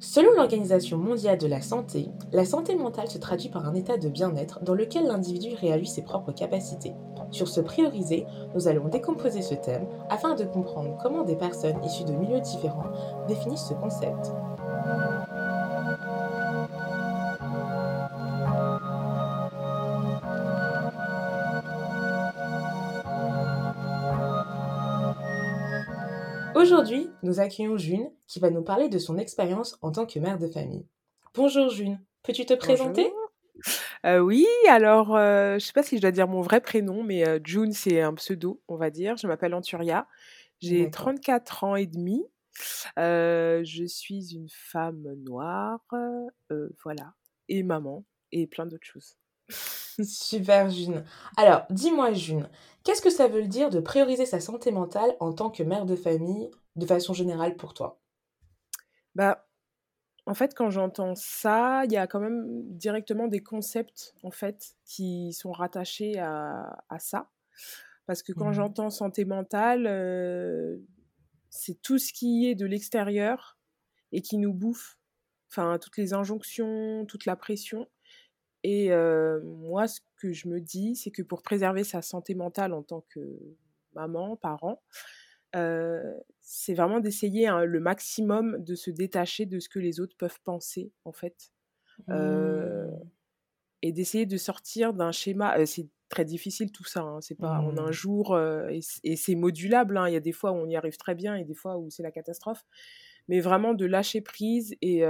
Selon l'Organisation mondiale de la santé, la santé mentale se traduit par un état de bien-être dans lequel l'individu réalise ses propres capacités. Sur ce priorisé, nous allons décomposer ce thème afin de comprendre comment des personnes issues de milieux différents définissent ce concept. Aujourd'hui, nous accueillons June qui va nous parler de son expérience en tant que mère de famille. Bonjour June, peux-tu te présenter? Euh, oui, alors euh, je ne sais pas si je dois dire mon vrai prénom, mais euh, June c'est un pseudo, on va dire. Je m'appelle Anturia, j'ai 34 ans et demi. je suis une femme noire, voilà, et maman, et plein d'autres choses. Super June. Alors, dis-moi June, qu'est-ce que ça veut dire de prioriser sa santé mentale en tant que mère de famille de façon générale pour toi? Bah, en fait, quand j'entends ça, il y a quand même directement des concepts en fait qui sont rattachés à, ça. Parce que quand mmh j'entends santé mentale, euh, c'est tout ce qui est de l'extérieur et qui nous bouffe. Enfin, toutes les injonctions, toute la pression. Et moi, ce que je me dis, c'est que pour préserver sa santé mentale en tant que maman, parent, c'est vraiment d'essayer hein, le maximum de se détacher de ce que les autres peuvent penser, en fait. Mmh. Et d'essayer de sortir d'un schéma. c'est très difficile tout ça, hein, c'est pas en un mmh. jour, et, c'est modulable. Hein, il y a des fois où on y arrive très bien et des fois où c'est la catastrophe. Mais vraiment de lâcher prise et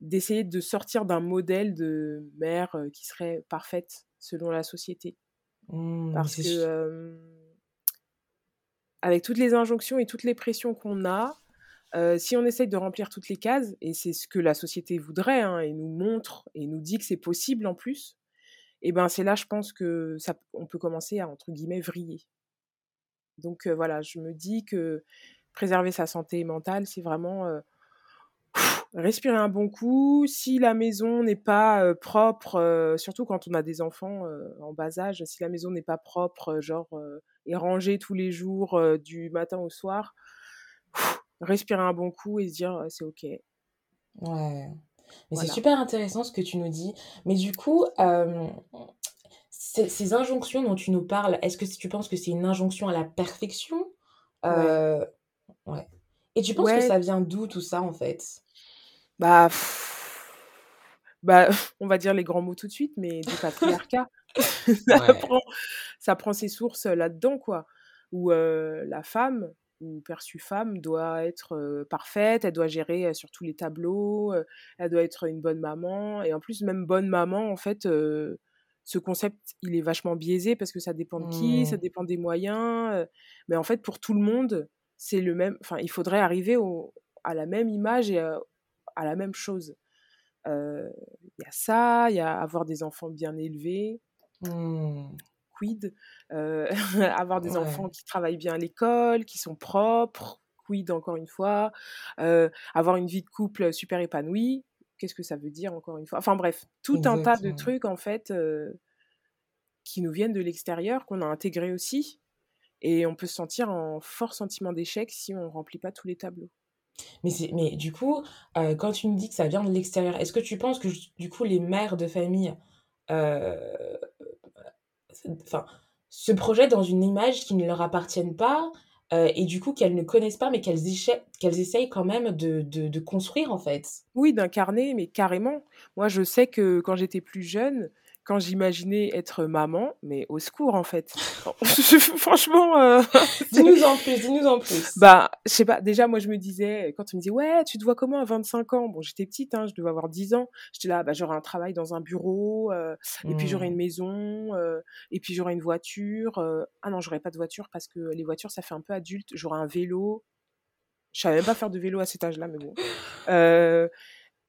d'essayer de sortir d'un modèle de mère qui serait parfaite selon la société. Mmh, Parce que avec toutes les injonctions et toutes les pressions qu'on a, si on essaye de remplir toutes les cases, et c'est ce que la société voudrait, hein, et nous montre, et nous dit que c'est possible en plus, et eh ben c'est là, je pense que ça, on peut commencer à, entre guillemets, vriller. Donc voilà, je me dis que préserver sa santé mentale, c'est vraiment respirer un bon coup. Si la maison n'est pas propre, surtout quand on a des enfants en bas âge, si la maison n'est pas propre, genre et rangée tous les jours du matin au soir, respirer un bon coup et se dire c'est ok. Ouais. Mais c'est super intéressant ce que tu nous dis. Mais du coup, ces, injonctions dont tu nous parles, est-ce que tu penses que c'est une injonction à la perfection? Ouais. Et tu penses que ça vient d'où tout ça en fait? Bah, bah, on va dire les grands mots tout de suite, mais du patriarcat. ça, prend, ça, prend, ses sources là-dedans, quoi. Où la femme, ou perçue femme, doit être parfaite, elle doit gérer sur tous les tableaux, elle doit être une bonne maman. Et en plus, même bonne maman, en fait, ce concept, il est vachement biaisé parce que ça dépend de qui, ça mmh. dépend des moyens. mais en fait, pour tout le monde, c'est le même. Enfin, il faudrait arriver au, à la même image et à la même chose. Il y a ça, il y a avoir des enfants bien élevés, mmh. quid, avoir des enfants qui travaillent bien à l'école, qui sont propres, quid encore une fois, avoir une vie de couple super épanouie, qu'est-ce que ça veut dire encore une fois? Enfin bref, tout un tas de trucs en fait qui nous viennent de l'extérieur, qu'on a intégré aussi, et on peut se sentir en fort sentiment d'échec si on ne remplit pas tous les tableaux. Mais, mais du coup, euh, quand tu me dis que ça vient de l'extérieur, est-ce que tu penses que du coup les mères de famille euh, enfin, se projettent dans une image qui ne leur appartienne pas euh, et du coup qu'elles ne connaissent pas mais qu'elles qu'elles essayent quand même de, de, de construire en fait? Oui, d'incarner, mais carrément. Moi, je sais que quand j'étais plus jeune, quand j'imaginais être maman, mais au secours en fait. Franchement. Euh, dis-nous en plus, dis-nous en plus. Bah, je sais pas, déjà moi je me disais, quand tu me disais, ouais, tu te vois comment à 25 ans? Bon, j'étais petite, hein, je devais avoir 10 ans. J'étais là, bah, j'aurai un travail dans un bureau, euh, et puis j'aurai une mmh. maison, euh, et puis j'aurai une voiture. Ah non, j'aurai pas de voiture parce que les voitures ça fait un peu adulte. J'aurai un vélo. Je savais même pas faire de vélo à cet âge-là, mais bon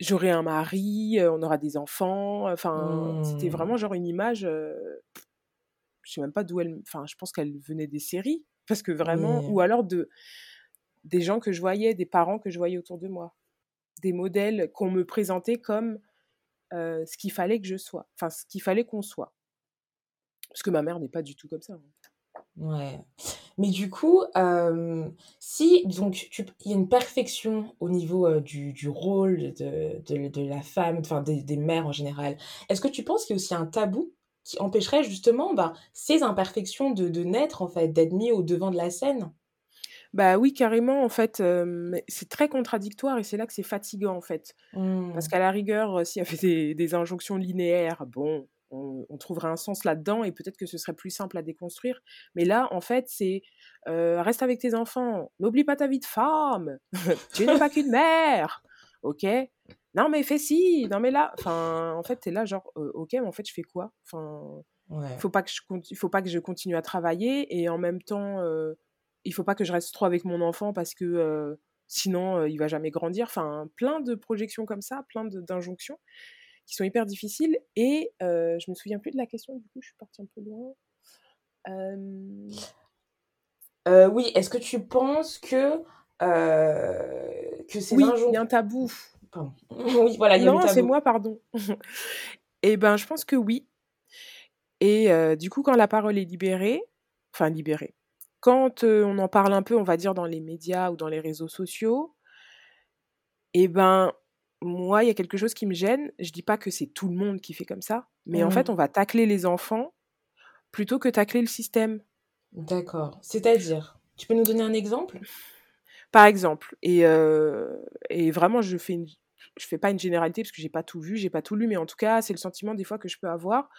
j'aurai un mari, on aura des enfants. Enfin, c'était mmh. vraiment genre une image. je sais même pas d'où elle. Enfin, je pense qu'elle venait des séries, parce que vraiment, ou alors de des gens que je voyais, des parents que je voyais autour de moi, des modèles qu'on me présentait comme ce qu'il fallait que je sois, enfin ce qu'il fallait qu'on soit. Parce que ma mère n'est pas du tout comme ça. Hein. Ouais. Mais du coup, hem, si donc il y a une perfection au niveau, heu, du du rôle de de de la femme, enfin des des mères en général. Est-ce que tu penses qu'il y a aussi un tabou qui empêcherait justement, ben, ces imperfections de de naître en fait, d'être mis au devant de la scène? Bah oui, carrément, en fait, hem, c'est très contradictoire et c'est là que c'est fatigant, en fait. Parce Mmh. qu'à la rigueur, s'il y avait des des injonctions linéaires, bon, on on trouverait un sens là-dedans et peut-être que ce serait plus simple à déconstruire. Mais là, en fait, c'est, heu: «Reste avec tes enfants, n'oublie pas ta vie de femme, tu n'es pas qu'une mère, OK? Non mais fais ci, non mais là» enfin, en fait, tu es là genre: «Heu, OK, mais en fait, je fais quoi?» enfin, il Ouais. faut pas que je il faut pas que je continue à travailler et en même temps, heu, il faut pas que je reste trop avec mon enfant parce que, heu, sinon, il va jamais grandir. Enfin, plein de projections comme ça, plein d'injonctions qui sont hyper difficiles et heu, je me souviens plus de la question, du coup, je suis partie un peu loin. Heu, oui, est-ce que tu penses que, heu, que ces oui, il y a injonctions un tabou. pardon. Oui, voilà, il y a Non, c'est tabou. moi, pardon. Et ben, je pense que oui et du coup, quand la parole est libérée, enfin libérée, quand, on en parle un peu, on va dire, dans les médias ou dans les réseaux sociaux et ben, moi, il y a quelque chose qui me gêne. Je dis pas que c'est tout le monde qui fait comme ça, mais en fait, Mmh. on va tacler les enfants plutôt que tacler le système. D'accord. C'est-à-dire? Tu peux nous donner un exemple? Par exemple et heu et vraiment je fais une je fais pas une généralité parce que j'ai pas tout vu, j'ai pas tout lu, mais en tout cas, c'est le sentiment des fois que je peux avoir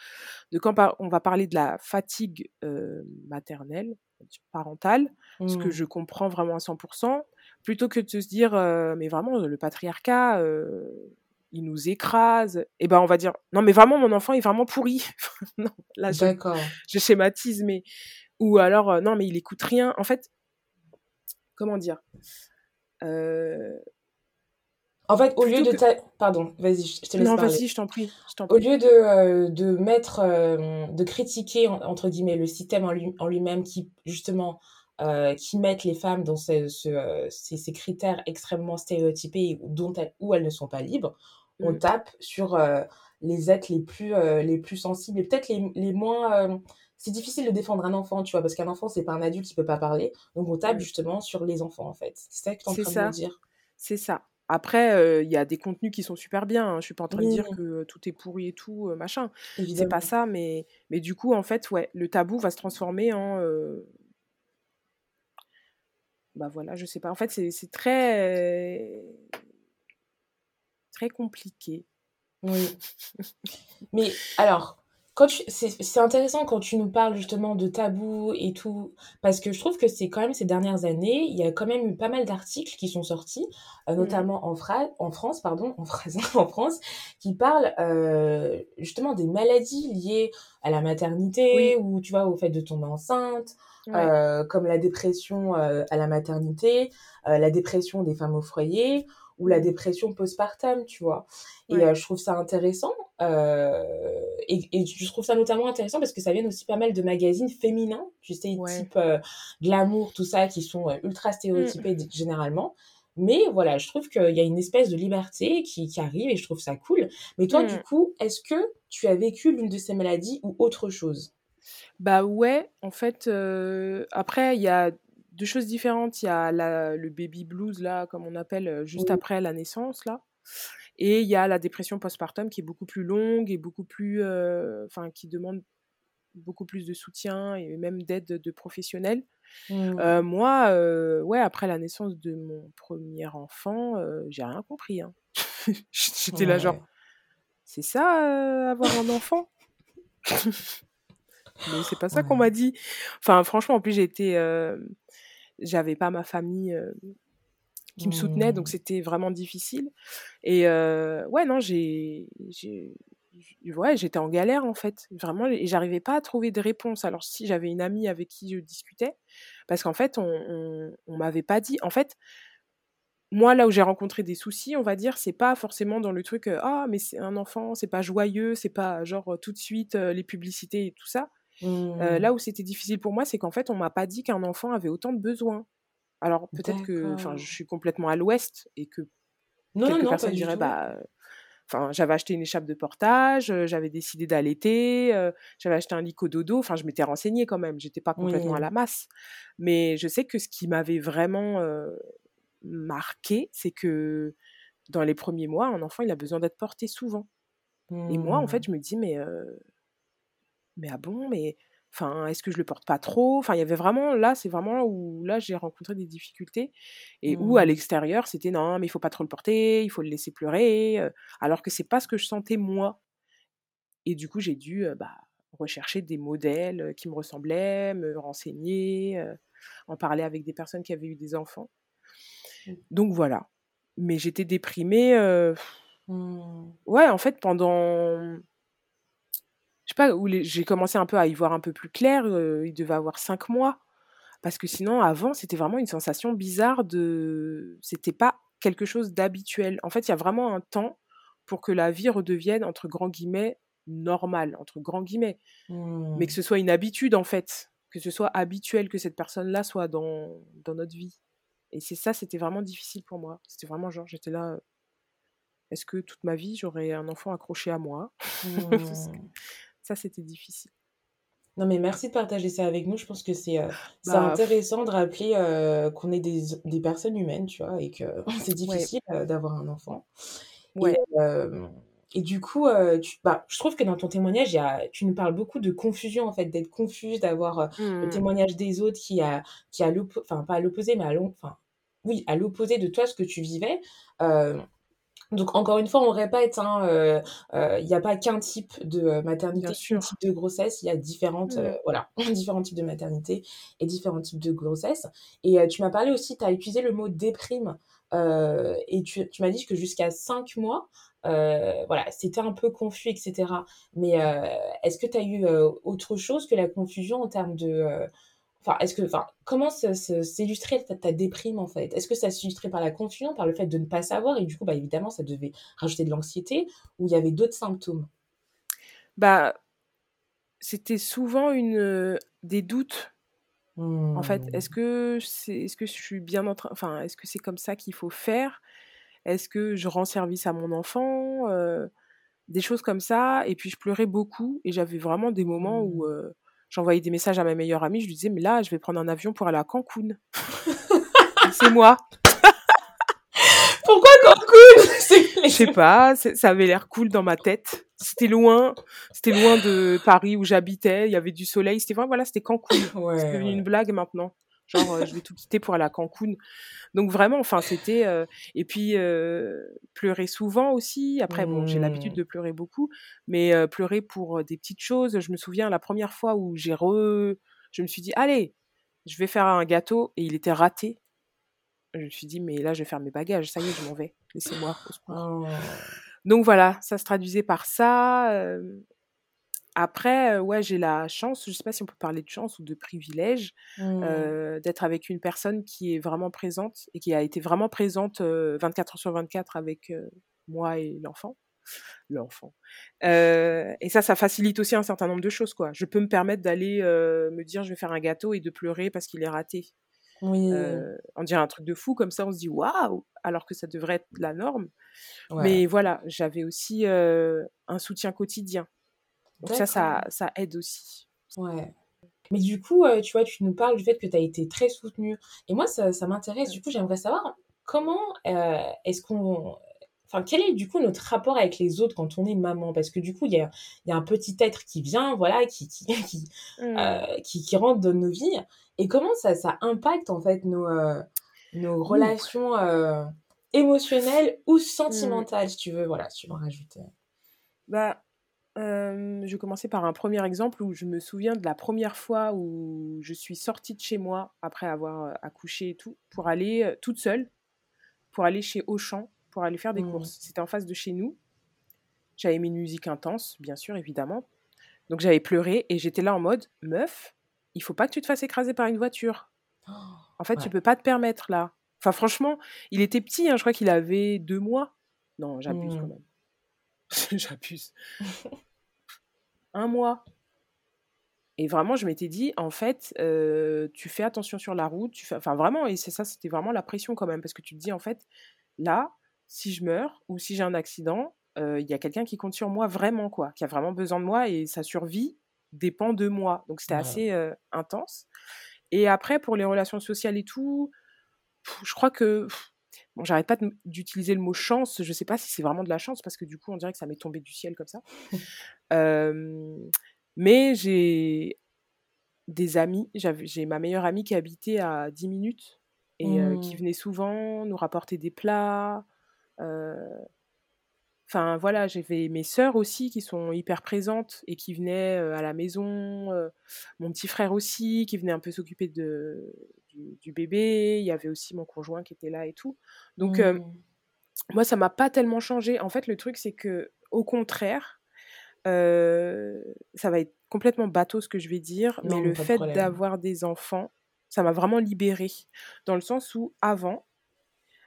de quand on va parler de la fatigue, heu, maternelle, parentale, ce que Mmh. je comprends vraiment à 100 plutôt que de se dire, «Mais vraiment, le patriarcat, il nous écrase» et ben, on va dire: «Non, mais vraiment mon enfant est vraiment pourri». Non, là je D'accord. je schématise, mais ou alors, «Non, mais il écoute rien». En fait, comment dire? En fait, au lieu de que ta pardon, vas-y, je te laisse non, parler. vas-y, je t'en prie, Au lieu de, mettre, de critiquer en entre guillemets «le système en lui en lui-même» qui justement, heu, qui mettent les femmes dans ce ce, heu, ces ces critères extrêmement stéréotypés dont elles où elles ne sont pas libres, on Mmh, tape sur, heu, les êtres les plus, les plus sensibles et peut-être les les moins, c'est difficile de défendre un enfant, tu vois? Parce qu'un enfant, c'est pas un adulte, il peut pas parler, donc on tape mmh. justement sur les enfants, en fait. C'est ça que tu es en train de me dire? c'est ça. Après, il y a des contenus qui sont super bien, hein. Je suis pas en train de dire que tout est pourri et tout, machin. C'est pas ça, mais mais du coup, en fait, ouais, le tabou va se transformer en, bah, voilà, je sais pas. En fait, c'est très très compliqué. Oui. Mais alors, quand tu c'est c'est intéressant quand tu nous parles justement de tabous et tout, parce que je trouve que c'est quand même ces dernières années, il y a quand même eu pas mal d'articles qui sont sortis, heu, Mmh notamment en fra en France, pardon, en France, en France, qui parlent, heu, justement des maladies liées à la maternité Oui, ou tu vois, au fait de tomber enceinte, ouais. heu, comme la dépression, heu, à la maternité, heu, la dépression des femmes au foyer ou la dépression postpartum, tu vois? Et Ouais, je trouve ça intéressant Heu et et je trouve ça notamment intéressant parce que ça vient aussi pas mal de magazines féminins, tu sais, ouais. type, heu, glamour, tout ça, qui sont, heu, ultra stéréotypés d généralement. Mais voilà, je trouve qu'il y a une espèce de liberté qui qui arrive et je trouve ça cool. Mais toi, du Mmh. coup, est-ce que tu as vécu l'une de ces maladies ou autre chose? Bah, ouais, en fait, après il y a 2 choses différentes. Il y a la le baby blues là, comme on appelle, juste Oui. après la naissance là et il y a la dépression postpartum qui est beaucoup plus longue et beaucoup plus, heu, enfin qui demande beaucoup plus de soutien et même d'aide de professionnels. Mmh. Heu, moi, heu, ouais, après la naissance de mon premier enfant, j'ai rien compris, hein. J'étais là genre. «C'est ça, avoir un enfant?» Mais c'est pas ça qu'on m'a dit. Enfin franchement, en plus j'étais, j'avais pas ma famille, qui me soutenait, donc Mmh. c'était vraiment difficile et heu, ouais, non, j'ai ouais, j'étais en galère, en fait, vraiment et j'arrivais pas à trouver de réponse. Alors si, j'avais une amie avec qui je discutais parce qu'en fait, on on on m'avait pas dit en fait, moi, là où j'ai rencontré des soucis, on va dire, c'est pas forcément dans le truc, heu: «Ah mais c'est un enfant, c'est pas joyeux», c'est pas genre, heu, tout de suite, les publicités et tout ça. Mmh. là où c'était difficile pour moi, c'est qu'en fait, on m'a pas dit qu'un enfant avait autant de besoins. Alors peut-être que enfin, je suis complètement à l'ouest et que Non, non, quelques non, personnes diraient. «Bah, Enfin, j'avais acheté une échappe de portage, j'avais décidé d'allaiter, j'avais acheté un lit dodo. Enfin, je m'étais renseignée quand même. J'étais pas complètement à la masse. Mais je sais que ce qui m'avait vraiment marqué, c'est que dans les premiers mois, un enfant, il a besoin d'être porté souvent. Et moi, en fait, mmh. je me dis, mais, mais ah bon, mais Enfin, est-ce que je le porte pas trop? Enfin, il y avait vraiment là, c'est vraiment où là j'ai rencontré des difficultés et où à mmh. l'extérieur c'était non, mais il faut pas trop le porter, il faut le laisser pleurer, alors que c'est pas ce que je sentais moi. Et du coup, j'ai dû bah, rechercher des modèles qui me ressemblaient, me renseigner, en parler avec des personnes qui avaient eu des enfants. Mmh. Donc voilà. Mais j'étais déprimée. Mmh. Ouais, en fait, pendant sais pas, où j'ai commencé un peu à y voir un peu plus clair, il devait avoir cinq mois. Parce que sinon, avant, c'était vraiment une sensation bizarre de. C'était pas quelque chose d'habituel. En fait, il y a vraiment un temps pour que la vie redevienne, entre grands guillemets, normale, entre grands guillemets. Mais que mmh. ce soit une habitude, en fait. Que ce soit habituel que cette personne-là soit dans, dans notre vie. Et c'est ça, c'était vraiment difficile pour moi. C'était vraiment genre, j'étais là. Est-ce que toute ma vie, j'aurais un enfant accroché à moi? Mmh. Ça, c'était difficile. Non, mais merci de partager ça avec nous. Je pense que c'est euh, bah, intéressant de rappeler euh, qu'on est des, des, personnes humaines, tu vois, et que c'est difficile euh, d'avoir un enfant. Ouais. Et, et, du coup, tu, bah, je trouve que dans ton témoignage, y a, tu nous parles beaucoup de confusion, en fait, d'être confuse, d'avoir le mmh. témoignage des autres qui a, qui a l'opposé, enfin, pas à l'opposé, mais à l'opposé, enfin, oui, à l'opposé de toi, ce que tu vivais. Donc encore une fois, on répète, il hein, euh, euh, n'y a pas qu'un type de euh, maternité, qu'un type de grossesse, il y a différentes, mmh. voilà, différents types de maternité et différents types de grossesse. Et tu m'as parlé aussi, tu as utilisé le mot déprime et tu, tu m'as dit que jusqu'à 5 mois, voilà, c'était un peu confus, etc. Mais est-ce que tu as eu autre chose que la confusion en termes de Enfin, est-ce que, enfin, comment s'illustrait ta, ta, déprime en fait? Est-ce que ça s'illustrait par la confusion, par le fait de ne pas savoir et du coup, bah évidemment, ça devait rajouter de l'anxiété ou il y avait d'autres symptômes? Bah, c'était souvent une des doutes. En fait, est-ce mmh. que c'est, est-ce que je suis bien en train, enfin, est-ce que c'est comme ça qu'il faut faire? Est-ce que je rends service à mon enfant Des choses comme ça? Et puis je pleurais beaucoup et j'avais vraiment des moments où mmh j'envoyais des messages à ma meilleure amie, je lui disais, mais là, je vais prendre un avion pour aller à Cancun. c'est moi. Pourquoi Cancun? Je sais pas, ça avait l'air cool dans ma tête. C'était loin, c'était loin de Paris où j'habitais, il y avait du soleil, c'était vraiment, voilà, c'était Cancun. c'est devenu une blague maintenant. Genre, euh, je vais tout quitter pour aller à Cancun. Donc vraiment, enfin, c'était... Euh, et puis, euh, pleurer souvent aussi. Après, bon, j'ai l'habitude mmh. de pleurer beaucoup, mais pleurer pour des petites choses. Je me souviens la première fois où j'ai re... Je me suis dit, allez, je vais faire un gâteau, et il était raté. Je me suis dit, mais là, je vais faire mes bagages, ça y est, je m'en vais. Laissez-moi. Oh. Donc voilà, ça se traduisait par ça. Après, ouais, j'ai la chance, je sais pas si on peut parler de chance ou de privilège, mmh. d'être avec une personne qui est vraiment présente et qui a été vraiment présente 24 heures sur 24 avec moi et l'enfant. L'enfant. et ça, ça facilite aussi un certain nombre de choses, quoi. Je peux me permettre d'aller me dire, je vais faire un gâteau et de pleurer parce qu'il est raté. Oui. on dirait un truc de fou, comme ça, on se dit waouh, alors que ça devrait être la norme. Mais voilà, j'avais aussi un soutien quotidien. Donc ça, ça, ça aide aussi. Ouais. Mais du coup, euh, tu vois, tu nous parles du fait que tu as été très soutenue. Et moi, ça, ça m'intéresse. Du coup, j'aimerais savoir comment euh, est-ce qu'on... Enfin, quel est du coup notre rapport avec les autres quand on est maman? Parce que du coup, il y a, y a, un petit être qui vient, voilà, qui, qui, qui, mmh. euh, qui, qui, rentre dans nos vies. Et comment ça, ça impacte en fait nos, nos relations émotionnelles ou mmh. sentimentales, si tu veux, voilà, si tu veux en rajouter. Bah, je vais commencer par un premier exemple où je me souviens de la première fois où je suis sortie de chez moi après avoir accouché et tout, pour aller toute seule, pour aller chez Auchan, pour aller faire des mmh. courses. C'était en face de chez nous. J'avais mis une musique intense, bien sûr, évidemment. Donc j'avais pleuré et j'étais là en mode, meuf, il faut pas que tu te fasses écraser par une voiture. en fait, tu peux pas te permettre là. Enfin, franchement, il était petit, hein, je crois qu'il avait deux mois. Non, j'abuse quand mmh. même. j'abuse. un mois. Et vraiment, je m'étais dit, en fait, euh, tu fais attention sur la route. Tu fais... Enfin, vraiment, et c'est ça, c'était vraiment la pression quand même. Parce que tu te dis, en fait, là, si je meurs ou si j'ai un accident, il y a quelqu'un qui compte sur moi vraiment, quoi, qui a vraiment besoin de moi et sa survie dépend de moi. Donc c'était assez intense. Et après, pour les relations sociales et tout, je crois que Bon, j'arrête pas d'utiliser le mot chance. Je sais pas si c'est vraiment de la chance parce que du coup, on dirait que ça m'est tombé du ciel comme ça. mais j'ai des amis. J'ai ma meilleure amie qui habitait à 10 minutes et qui mmh. venait souvent nous rapporter des plats. Enfin, voilà, j'avais mes sœurs aussi qui sont hyper présentes et qui venaient à la maison. mon petit frère aussi qui venait un peu s'occuper de, du, bébé, il y avait aussi mon conjoint qui était là et tout. Donc, mmh. moi, ça m'a pas tellement changé. En fait, le truc, c'est que, au contraire, ça va être complètement bateau ce que je vais dire, mais le fait d'avoir des enfants, ça m'a vraiment libérée. Dans le sens où, avant,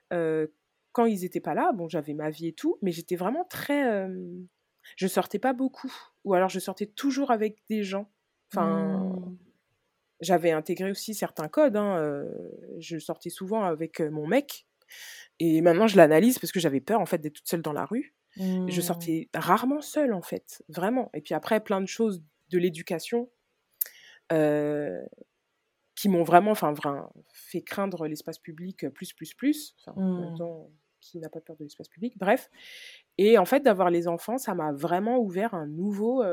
quand ils étaient pas là, bon, j'avais ma vie et tout, mais j'étais vraiment très. je sortais pas beaucoup. Ou alors, je sortais toujours avec des gens. Enfin. Mmh. J'avais intégré aussi certains codes. Hein, je sortais souvent avec mon mec. Et maintenant, je l'analyse parce que j'avais peur, en fait, d'être toute seule dans la rue. Je mmh. sortais rarement seule, en fait. Vraiment. Et puis après, plein de choses de l'éducation qui m'ont vraiment, enfin, fait craindre l'espace public plus, plus, plus. Enfin, mmh. qui n'a pas peur de l'espace public. Bref. Et en fait, d'avoir les enfants, ça m'a vraiment ouvert un nouveau...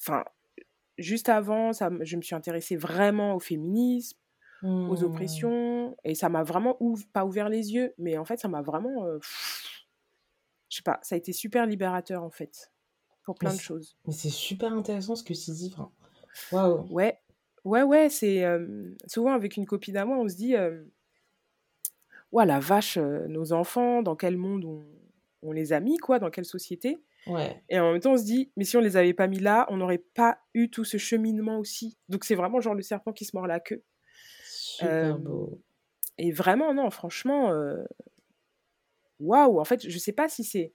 Enfin, juste avant, ça, je me suis intéressée vraiment au féminisme, aux mmh. oppressions, et ça m'a vraiment pas ouvert les yeux, mais en fait, ça m'a vraiment, je sais pas, ça a été super libérateur en fait, pour plein de choses. Mais c'est super intéressant ce que tu dis, waouh. Ouais, ouais, ouais, c'est souvent avec une copine à moi, on se dit, ouais, la vache, nos enfants, dans quel monde on, on les a mis, quoi, dans quelle société? Et en même temps, on se dit, mais si on les avait pas mis là, on n'aurait pas eu tout ce cheminement aussi. Donc c'est vraiment genre le serpent qui se mord la queue. Super beau. Et vraiment, non, franchement, waouh. En fait, je sais pas si c'est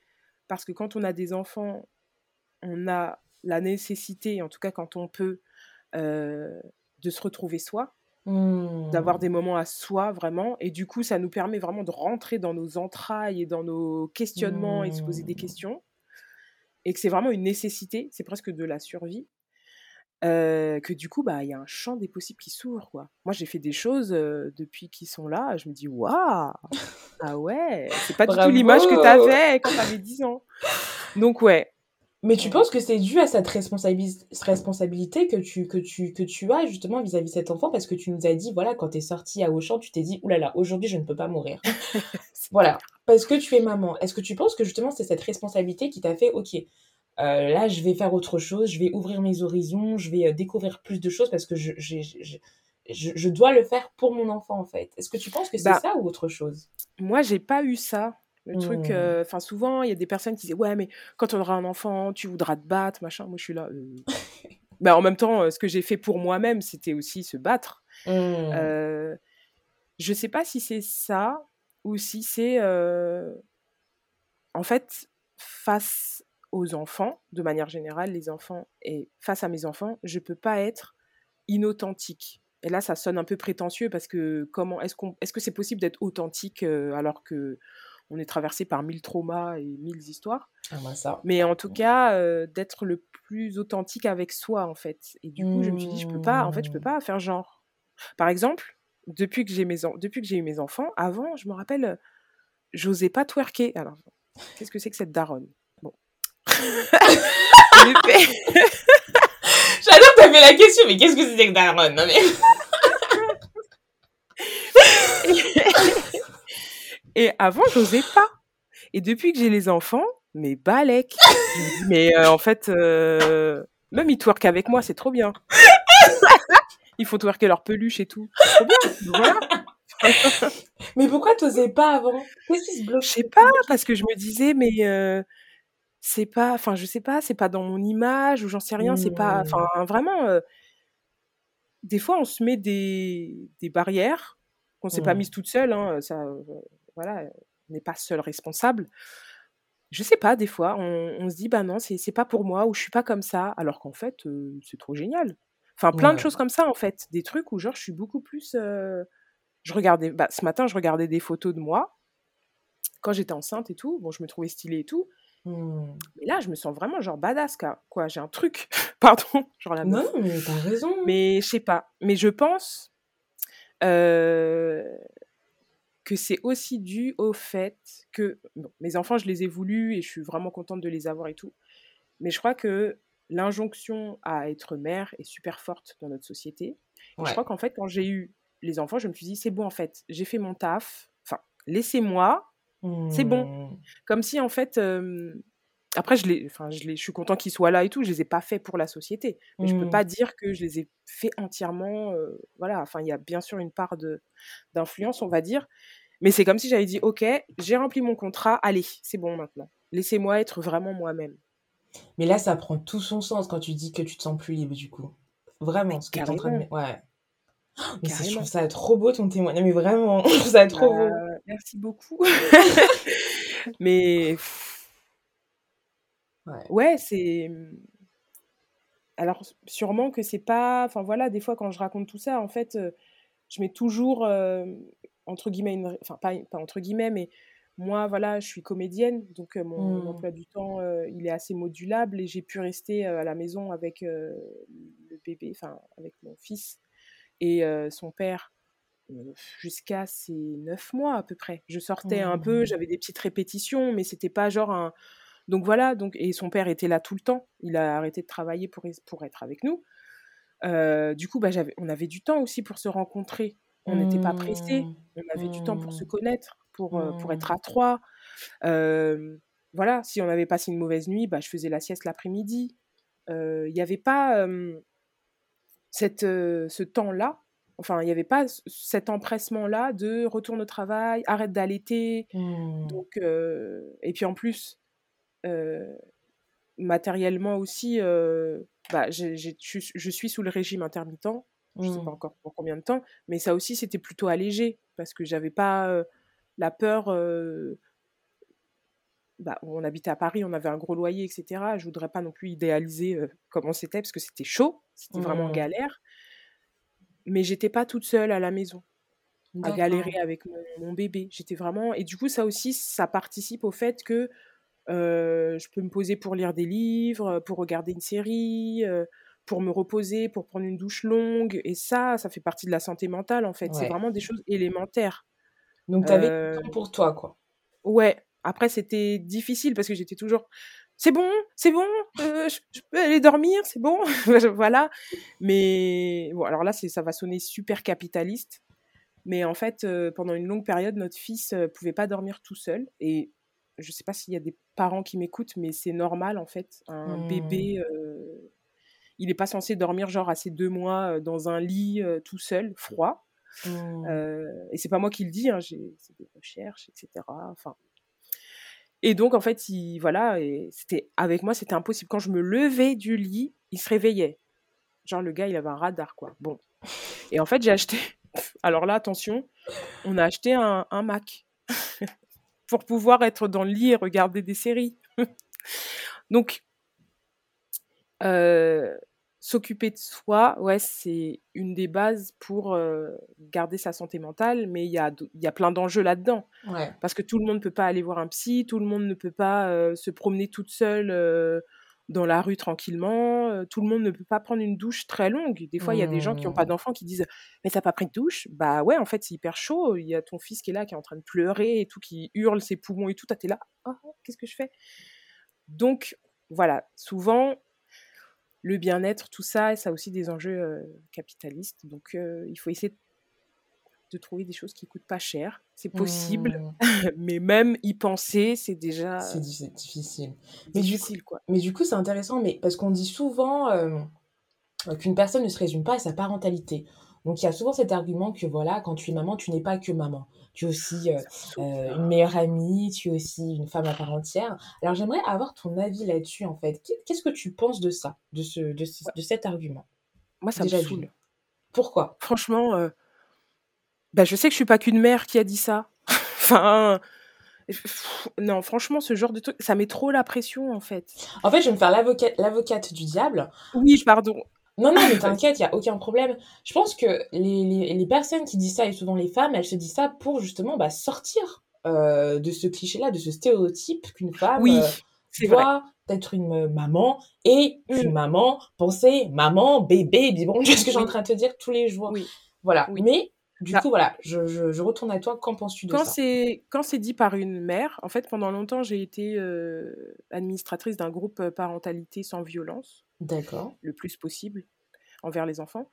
parce que quand on a des enfants, on a la nécessité, en tout cas quand on peut, de se retrouver soi. d'avoir des moments à soi vraiment et du coup ça nous permet vraiment de rentrer dans nos entrailles et dans nos questionnements et de se poser des mmh. questions et que c'est vraiment une nécessité, c'est presque de la survie, que du coup, bah, il y a un champ des possibles qui s'ouvre, quoi. Moi, j'ai fait des choses depuis qu'ils sont là, je me dis, waouh, ah ouais, c'est pas du tout l'image que tu avais quand tu avais 10 ans. Donc, ouais, mais tu penses que c'est dû à cette responsabilité que tu, que tu, que tu as justement vis-à-vis de cet enfant? Parce que tu nous as dit, voilà, quand tu es sortie à Auchan, tu t'es dit, oulala, aujourd'hui je ne peux pas mourir. Voilà, parce que tu es maman. Est-ce que tu penses que justement c'est cette responsabilité qui t'a fait, ok, euh, là je vais faire autre chose, je vais ouvrir mes horizons, je vais euh, découvrir plus de choses parce que je, je, dois le faire pour mon enfant en fait. Est-ce que tu penses que c'est bah, ça ou autre chose? Moi j'ai pas eu ça. Le truc, mmh. euh, enfin, souvent, il y a des personnes qui disent Ouais, mais quand on aura un enfant, tu voudras te battre, machin. Moi, je suis là. Euh. bah, en même temps, ce que j'ai fait pour moi-même, c'était aussi se battre. Mmh. Je sais pas si c'est ça ou si c'est. En fait, face aux enfants, de manière générale, les enfants, et face à mes enfants, je peux pas être inauthentique. Et là, ça sonne un peu prétentieux parce que comment est-ce qu'on est-ce que c'est possible d'être authentique alors que on est traversé par mille traumas et mille histoires? Ah, bah, ça. Mais en tout cas, euh, d'être le plus authentique avec soi, en fait. Et du coup, je me suis dit, je peux pas, en fait, je peux mmh. pas faire genre. Par exemple, depuis que j'ai mes depuis que j'ai eu mes enfants, avant, je me rappelle, j'osais pas twerker. Alors, qu'est-ce que c'est que cette daronne? Bon. J'adore, t'as fait la question, mais qu'est-ce que c'est que daronne? Non, mais... Et avant, j'osais pas. Et depuis que j'ai les enfants, mais balèque. mais euh, en fait, euh, même ils twerkent avec moi, c'est trop bien. Ils font twerker leur peluche et tout. Trop bien. mais pourquoi t'osais pas avant? Qu'est-ce qui se bloque? Je sais pas, parce que je me disais, mais euh, c'est pas, enfin, je sais pas, c'est pas dans mon image ou j'en sais rien, c'est pas, mmh. enfin, vraiment. des fois, on se met des, des barrières qu'on s'est pas mmh. mise toute seule. Hein, ça, voilà, n'est pas seul responsable. Je sais pas, des fois, on, se dit, bah non, c'est pas pour moi, ou je suis pas comme ça, alors qu'en fait, c'est trop génial. Enfin, plein de choses comme ça, en fait. Des trucs où, genre, je suis beaucoup plus. je regardais, bah, ce matin, je regardais des photos de moi, quand j'étais enceinte et tout, bon, je me trouvais stylée et tout. Mmh. Mais là, je me sens vraiment genre badass, quoi. quoi j'ai un truc. Pardon, genre la Non, meuf. mais t'as raison. Mais je sais pas. Mais je pense euh, que c'est aussi dû au fait que bon, mes enfants, je les ai voulus et je suis vraiment contente de les avoir et tout. Mais je crois que l'injonction à être mère est super forte dans notre société. Et je crois qu'en fait, quand j'ai eu les enfants, je me suis dit, c'est bon, en fait, j'ai fait mon taf. Enfin, laissez-moi, c'est bon. Mmh. Comme si, en fait, euh, après, je, les, enfin, je, les, je suis content qu'ils soient là et tout, je les ai pas faits pour la société. Mais je peux Mmh. pas dire que je les ai faits entièrement. euh, voilà, enfin, il y a bien sûr une part de- d'influence, on va dire. Mais c'est comme si j'avais dit, OK, j'ai rempli mon contrat, allez, c'est bon maintenant. Laissez-moi être vraiment moi-même. Mais là, ça prend tout son sens quand tu dis que tu te sens plus libre, du coup. Vraiment, ce que tu es en train de... Ouais. Mais c'est- je trouve ça trop beau, ton témoignage. Mais vraiment, je trouve ça trop beau. Merci beaucoup. Mais Ouais. ouais, c'est. Alors, sûrement que c'est pas. Enfin, voilà, des fois, quand je raconte tout ça, en fait, euh, je mets toujours, euh, entre guillemets, une... enfin, pas, pas entre guillemets, mais moi, voilà, je suis comédienne, donc euh, mon, mon Mmh. emploi du temps, euh, il est assez modulable et j'ai pu rester euh, à la maison avec le bébé, enfin, avec mon fils et son père jusqu'à ses neuf mois à peu près. Je sortais un peu, Mmh. j'avais des petites répétitions, mais c'était pas genre un. Donc voilà, donc, et son père était là tout le temps. Il a arrêté de travailler pour, pour être avec nous. Du coup, bah, on avait du temps aussi pour se rencontrer. On n'était pas pressés. Mmh. On avait du temps pour se connaître, pour, pour Mmh. être à trois. Euh, voilà, si on avait passé une mauvaise nuit, bah, je faisais la sieste l'après-midi. Il n'y avait pas euh, cette, ce temps-là. Enfin, il n'y avait pas cet empressement-là de retourne au travail, arrête d'allaiter. Mmh. Donc, et puis en plus, matériellement aussi, bah, je suis- je suis sous le régime intermittent. Je sais pas Mmh. encore pour combien de temps, mais ça aussi, c'était plutôt allégé parce que j'avais pas la peur. euh, bah, on habitait à Paris, on avait un gros loyer, etc. Je voudrais pas non plus idéaliser euh, comment c'était parce que c'était chaud, c'était vraiment Mmh. galère. Mais j'étais pas toute seule à la maison à galérer avec mon, mon bébé. J'étais vraiment. Et du coup, ça aussi, ça participe au fait que euh, je peux me poser pour lire des livres, pour regarder une série, euh, pour me reposer, pour prendre une douche longue. Et ça, ça fait partie de la santé mentale, en fait. C'est vraiment des choses élémentaires. Donc, t'avais Euh, du temps pour toi, quoi. ouais. Après, c'était difficile parce que j'étais toujours. C'est bon, c'est bon, euh, je, je peux aller dormir, c'est bon, voilà. Mais bon, alors là, ça va sonner super capitaliste. Mais en fait, euh, pendant une longue période, notre fils euh, pouvait pas dormir tout seul. Et je sais pas s'il y a des parents qui m'écoutent, mais c'est normal en fait. Un Mmh. bébé, euh, il n'est pas censé dormir genre à ses deux mois euh, dans un lit euh, tout seul, froid. Mmh. Euh, et c'est pas moi qui le dis, hein, j'ai c'est des recherches, etc. Enfin. Et donc en fait, il, voilà, c'était avec moi, c'était impossible. Quand je me levais du lit, il se réveillait. Genre le gars, il avait un radar quoi. Bon. Et en fait, j'ai acheté. Alors là, attention, on a acheté un, un Mac pour pouvoir être dans le lit et regarder des séries. Donc, euh, s'occuper de soi, ouais, c'est une des bases pour euh, garder sa santé mentale, mais il y a, y a plein d'enjeux là-dedans. Ouais. Parce que tout le monde ne peut pas aller voir un psy, tout le monde ne peut pas euh, se promener toute seule euh, dans la rue tranquillement, tout le monde ne peut pas prendre une douche très longue. Des fois, il y a des gens qui n'ont pas Mmh. d'enfants qui disent Mais t'as pas pris de douche? Bah ouais, en fait, c'est hyper chaud. Il y a ton fils qui est là, qui est en train de pleurer et tout, qui hurle ses poumons et tout. T'es là Ah, Qu'est-ce que je fais? Donc, voilà, souvent, le bien-être, tout ça, ça a aussi des enjeux capitalistes. Donc, il faut essayer de trouver des choses qui coûtent pas cher. C'est possible, Mmh. mais même y penser, c'est déjà C'est di- c'est difficile. Mais du coup, difficile, quoi. mais du coup, c'est intéressant, mais parce qu'on dit souvent euh, qu'une personne ne se résume pas à sa parentalité. Donc, il y a souvent cet argument que voilà, quand tu es maman, tu n'es pas que maman. Tu es aussi euh, euh, une meilleure amie, tu es aussi une femme à part entière. Alors, j'aimerais avoir ton avis là-dessus, en fait. Qu'est- Qu'est-ce que tu penses de ça, de, ce, de, ce- Ouais. de cet argument, Moi, ça me saoule. Pourquoi? Franchement, euh, bah, je sais que je suis pas qu'une mère qui a dit ça. enfin, non, franchement, ce genre de truc, ça met trop la pression, en fait. En fait, je vais me faire l'avocat- l'avocate du diable. Oui, pardon. Non, non, mais t'inquiète, il n'y a aucun problème. Je pense que les, les, les personnes qui disent ça, et souvent les femmes, elles se disent ça pour justement bah, sortir de ce cliché-là, de ce stéréotype qu'une femme Oui, doit être une maman et une mmh. maman penser maman, bébé, bon, ce que suis en train de te dire tous les jours. Oui. Voilà. Mais du coup, voilà, je, je, retourne à toi. Qu'en penses-tu de quand ça? Quand c'est dit par une mère, en fait, pendant longtemps, j'ai été euh, administratrice d'un groupe euh, parentalité sans violence. D'accord. Le plus possible envers les enfants.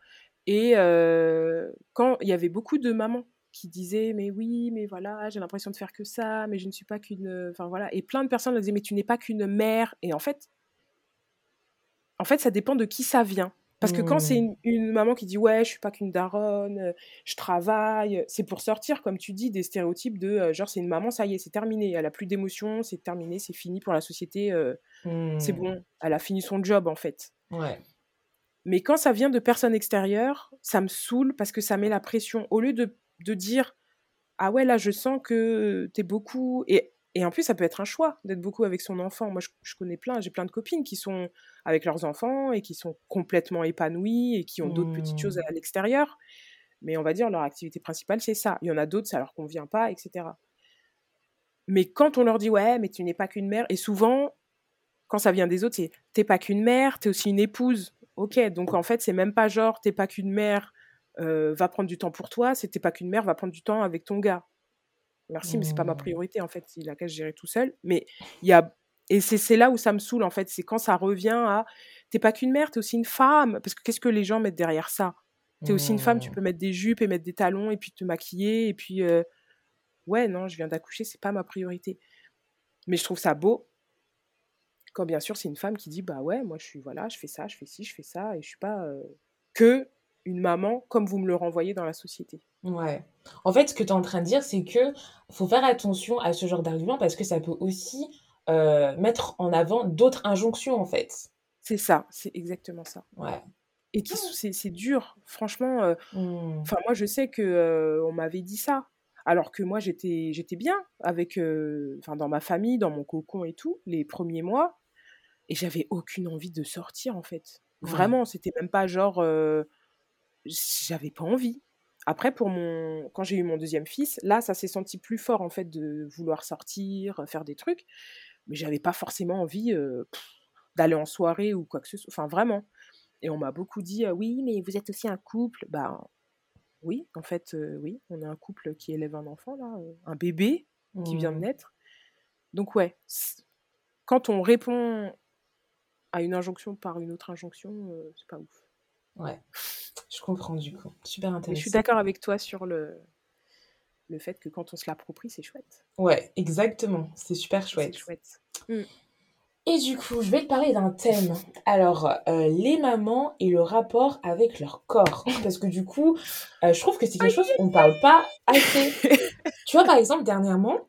Et euh, quand il y avait beaucoup de mamans qui disaient mais oui mais voilà j'ai l'impression de faire que ça mais je ne suis pas qu'une enfin voilà et plein de personnes disaient mais tu n'es pas qu'une mère et en fait en fait ça dépend de qui ça vient parce que quand c'est mmh. une, maman qui dit ouais, je suis pas qu'une daronne, euh, je travaille, c'est pour sortir, comme tu dis, des stéréotypes de euh, genre c'est une maman, ça y est, c'est terminé, elle a plus d'émotions, c'est terminé, c'est fini pour la société, euh, c'est mmh. bon, elle a fini son job en fait. Ouais. Mais quand ça vient de personnes extérieures, ça me saoule parce que ça met la pression. Au lieu de, de dire ah ouais là je sens que t'es beaucoup et et en plus, ça peut être un choix d'être beaucoup avec son enfant. Moi, je, connais plein, j'ai plein de copines qui sont avec leurs enfants et qui sont complètement épanouies et qui ont d'autres petites choses à, mmh. l'extérieur. Mais on va dire, leur activité principale, c'est ça. Il y en a d'autres, ça leur convient pas, etc. Mais quand on leur dit, ouais, mais tu n'es pas qu'une mère, et souvent, quand ça vient des autres, c'est t'es pas qu'une mère, t'es aussi une épouse. Ok, donc en fait, c'est même pas genre t'es pas qu'une mère, euh, va prendre du temps pour toi, c'est t'es pas qu'une mère, va prendre du temps avec ton gars merci, mais c'est pas ma mmh. priorité en fait. Il a qu'à gérer tout seul. Mais il y a et c'est là où ça me saoule en fait. C'est quand ça revient à t'es pas qu'une mère, t'es aussi une femme. Parce que qu'est-ce que les gens mettent derrière ça? T'es aussi une femme, tu mmh. peux mettre des jupes et mettre des talons et puis te maquiller et puis ouais non, je viens d'accoucher, c'est pas ma priorité. Mais je trouve ça beau quand bien sûr c'est une femme qui dit bah ouais moi je suis voilà je fais ça, je fais ci, je fais ça et je suis pas que une maman comme vous me le renvoyez dans la société. Ouais. En fait, ce que tu es en train de dire, c'est que faut faire attention à ce genre d'argument parce que ça peut aussi euh, mettre en avant d'autres injonctions, en fait. C'est ça, c'est exactement ça. Ouais. Et qui c'est dur, franchement. Euh, mmh. Enfin, moi, je sais que euh, on m'avait dit ça, alors que moi, j'étais j'étais bien avec, enfin, dans ma famille, dans mon cocon et tout, les premiers mois, et j'avais aucune envie de sortir, en fait. Vraiment, c'était même pas genre j'avais pas envie. Après, pour mon... quand j'ai eu mon deuxième fils, là, ça s'est senti plus fort, en fait, de vouloir sortir, faire des trucs. Mais j'avais pas forcément envie euh, d'aller en soirée ou quoi que ce soit. Enfin, vraiment. Et on m'a beaucoup dit, oui, mais vous êtes aussi un couple. Bah, oui, en fait, euh, oui. On est un couple qui élève un enfant, là, euh, un bébé qui vient de mmh. naître. Donc, ouais, quand on répond à une injonction par une autre injonction, c'est pas ouf. Ouais, je comprends du coup. Super intéressant. je suis d'accord avec toi sur le, le fait que quand on se l'approprie, c'est chouette. Ouais, exactement. C'est super chouette. C'est chouette. Mm. Et du coup, je vais te parler d'un thème. Alors, euh, les mamans et le rapport avec leur corps. Parce que du coup, euh, je trouve que c'est quelque chose qu'on ne parle pas assez. tu vois, par exemple, dernièrement,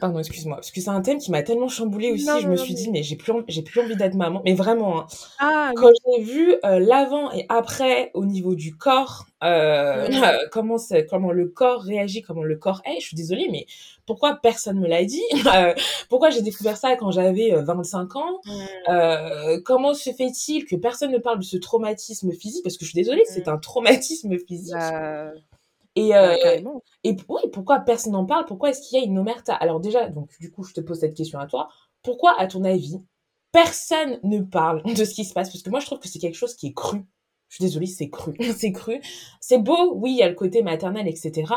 Pardon, excuse-moi. Parce que c'est un thème qui m'a tellement chamboulé aussi. je me suis dit, mais j'ai plus, j'ai plus envie d'être maman. Mais vraiment, hein. ah, quand j'ai vu euh, l'avant et après au niveau du corps, euh, comment, comment le corps réagit, comment le corps est, je suis désolée, mais pourquoi personne me l'a dit? Euh, Pourquoi j'ai découvert ça quand j'avais 25 ans? Comment se fait-il que personne ne parle de ce traumatisme physique? Parce que je suis désolée, c'est un traumatisme physique. Bah, et, euh, et oui, pourquoi personne n'en parle? Pourquoi est-ce qu'il y a une omerta? Alors déjà, donc du coup, je te pose cette question à toi. Pourquoi, à ton avis, personne ne parle de ce qui se passe? Parce que moi, je trouve que c'est quelque chose qui est cru. Je suis désolée, c'est cru. c'est cru. C'est beau, oui, il y a le côté maternel, etc.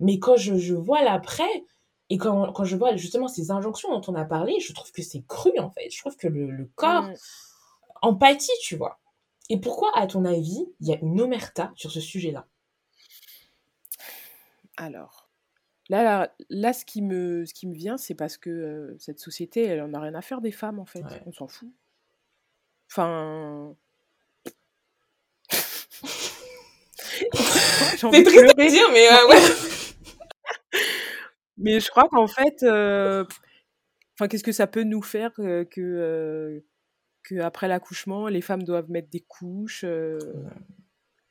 Mais quand je, je vois l'après, et quand, quand je vois justement ces injonctions dont on a parlé, je trouve que c'est cru, en fait. Je trouve que le, le corps mmh. empathie, tu vois. Et pourquoi, à ton avis, il y a une omerta sur ce sujet-là? Alors, là, là, ce, qui me, ce qui me vient, c'est parce que cette société, elle en a rien à faire des femmes, en fait. On s'en fout. Enfin. c'est triste à dire, mais ouais. mais je crois qu'en fait, enfin, qu'est-ce que ça peut nous faire que, que après l'accouchement, les femmes doivent mettre des couches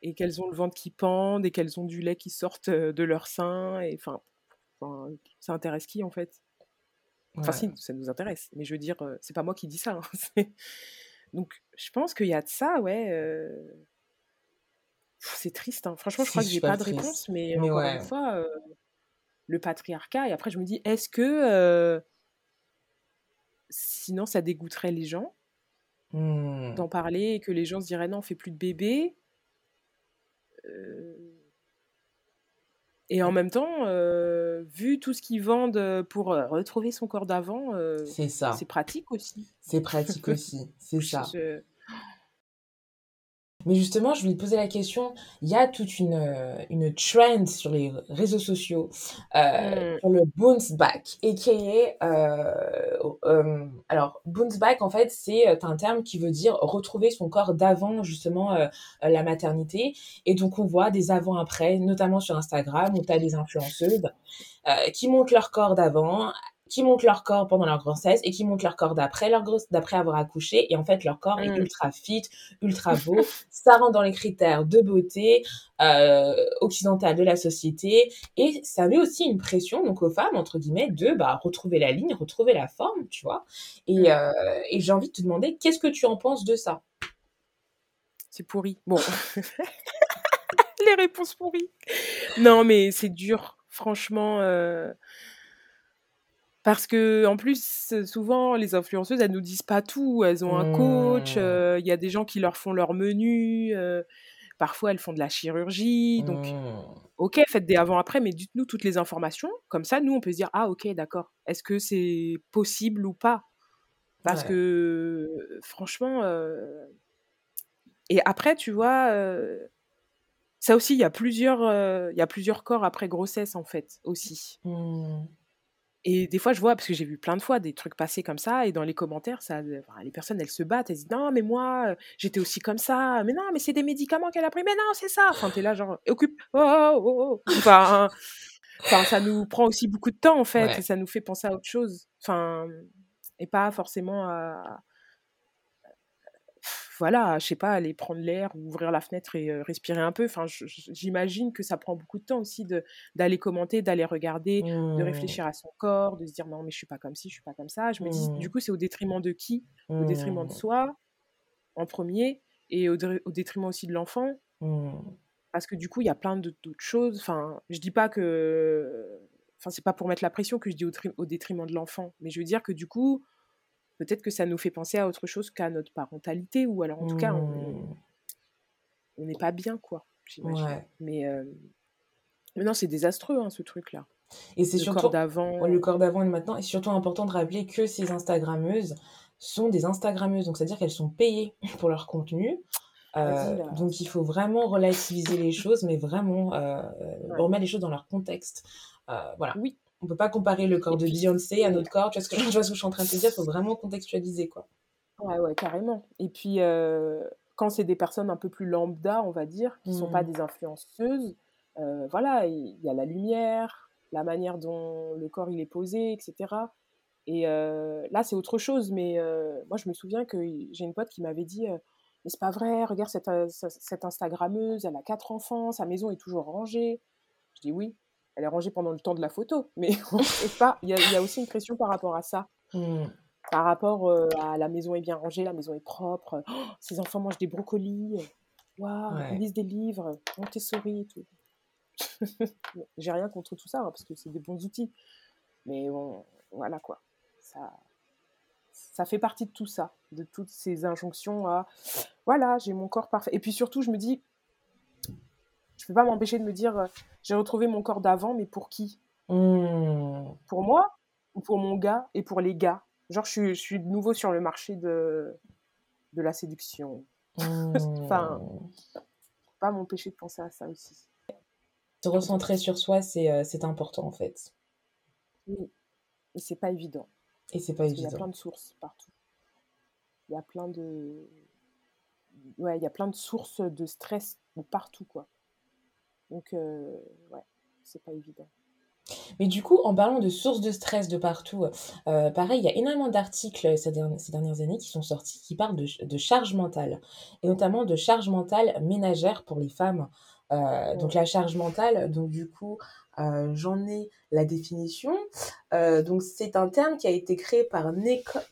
et qu'elles ont le ventre qui pend et qu'elles ont du lait qui sortent de leur sein. Et enfin, ça intéresse qui en fait? Enfin, si, ça nous intéresse. Mais je veux dire, c'est pas moi qui dis ça. Hein, Donc, je pense qu'il y a de ça, ouais. C'est triste. Hein. Franchement, je crois que j'ai pas de réponse, mais, encore une fois, le patriarcat. Et après, je me dis, est-ce que sinon ça dégoûterait les gens? Mmh. d'en parler et que les gens se diraient non, on fait plus de bébés Et en même temps, vu tout ce qu'ils vendent pour retrouver son corps d'avant, c'est ça. C'est pratique aussi. C'est pratique aussi, c'est ça. Mais justement, je voulais te poser la question, il y a toute une, euh, une trend sur les réseaux sociaux euh, mmh. le bounce back, et qui est... Euh, euh, alors, bounce back, en fait, c'est euh, un terme qui veut dire retrouver son corps d'avant, justement, la maternité. Et donc, on voit des avant-après, notamment sur Instagram, où tu as des influenceuses qui montrent leur corps d'avant qui montent leur corps pendant leur grossesse et qui montent leur corps d'après leur grosse, d'après avoir accouché. Et en fait, leur corps est mm. ultra fit, ultra beau. ça rentre dans les critères de beauté euh, occidentale de la société. Et ça met aussi une pression, donc aux femmes, entre guillemets, de bah, retrouver la ligne, retrouver la forme, tu vois. Et, mm. euh, et j'ai envie de te demander, qu'est-ce que tu en penses de ça? C'est pourri. Bon. les réponses pourries. Non, mais c'est dur. Franchement, euh, parce que en plus, souvent, les influenceuses, elles nous disent pas tout. Elles ont un coach, mmh. il y a des gens qui leur font leur menu. parfois, elles font de la chirurgie. Donc, mmh. ok, faites des avant-après, mais dites-nous toutes les informations. Comme ça, nous, on peut se dire, ah, ok, d'accord. Est-ce que c'est possible ou pas? Parce que, franchement... Et après, tu vois, ça aussi, il y, a plusieurs, il y a plusieurs corps après grossesse, en fait, aussi. Mmh. Et des fois, je vois, parce que j'ai vu plein de fois des trucs passer comme ça, et dans les commentaires, ça, les personnes, elles se battent, elles disent non, mais moi, j'étais aussi comme ça, mais non, mais c'est des médicaments qu'elle a pris, mais non, c'est ça. Enfin, t'es là, genre, occupe, oh, oh, oh, oh. Enfin, enfin, ça nous prend aussi beaucoup de temps, en fait, et ça nous fait penser à autre chose. Enfin, et pas forcément à, voilà, je sais pas, aller prendre l'air ou ouvrir la fenêtre et respirer un peu. Enfin, j'imagine que ça prend beaucoup de temps aussi d'aller commenter, d'aller regarder, de mmh. réfléchir à son corps, de se dire non, mais je suis pas comme ci, je suis pas comme ça. Je me dis, du mmh. coup, c'est au détriment de qui? Au détriment de mmh. soi, en premier, et au, détriment aussi de l'enfant. Parce que du coup, il y a plein d'autres choses. Enfin, je dis pas que. Enfin, c'est pas pour mettre la pression que je dis au détriment de l'enfant, mais je veux dire que du coup, peut-être que ça nous fait penser à autre chose qu'à notre parentalité, ou alors en tout cas, on mmh. n'est pas bien, quoi, j'imagine. Mais, euh, mais non, c'est désastreux, hein, ce truc-là. Et c'est surtout corps d'avant. le corps d'avant et maintenant. Et surtout important de rappeler que ces Instagrammeuses sont des Instagrammeuses, donc c'est-à-dire qu'elles sont payées pour leur contenu. Euh, donc il faut vraiment relativiser les choses, mais vraiment euh, remettre les choses dans leur contexte. voilà. Oui, on peut pas comparer le corps de Beyoncé à notre corps. Tu vois ce que, je, suis en train de te dire Il faut vraiment contextualiser, quoi. Ouais, ouais, carrément. Et puis, euh, quand c'est des personnes un peu plus lambda, on va dire, qui ne sont pas mmh. des influenceuses, euh, voilà, il y a la lumière, la manière dont le corps il est posé, etc. Et euh, là, c'est autre chose. Mais moi, je me souviens que j'ai une pote qui m'avait dit Mais c'est pas vrai, regarde cette, cette Instagrammeuse, elle a quatre enfants, sa maison est toujours rangée. Je dis Oui, elle est rangée pendant le temps de la photo, mais pas. Il y, a aussi une pression par rapport à ça. Mmh. Par rapport euh, à la maison est bien rangée, la maison est propre, oh, ses enfants mangent des brocolis, waouh, ils lisent des livres, Montessori et tout. J'ai rien contre tout ça, hein, parce que c'est des bons outils. Mais bon, voilà quoi. Ça, ça fait partie de tout ça, de toutes ces injonctions à voilà, j'ai mon corps parfait. Et puis surtout, je me dis, je peux pas m'empêcher de me dire euh, j'ai retrouvé mon corps d'avant, mais pour qui? Mmh. Pour moi ou pour mon gars et pour les gars? Genre, je suis, de nouveau sur le marché de, de la séduction. Mmh. enfin, pas m'empêcher de penser à ça aussi. Se recentrer sur soi, euh, c'est important en fait. Oui, et c'est pas évident. Et c'est pas évident. Il y a plein de sources partout. Il y a plein de. Ouais, il y a plein de sources de stress partout, quoi. Donc, euh, ouais, c'est pas évident. Mais du coup, en parlant de sources de stress de partout, euh, pareil, il y a énormément d'articles ces, dernières années qui sont sortis qui parlent de, charge mentale, et notamment de charge mentale ménagère pour les femmes. Euh, donc la charge mentale, donc du coup, j'en ai la définition. donc c'est un terme qui a été créé par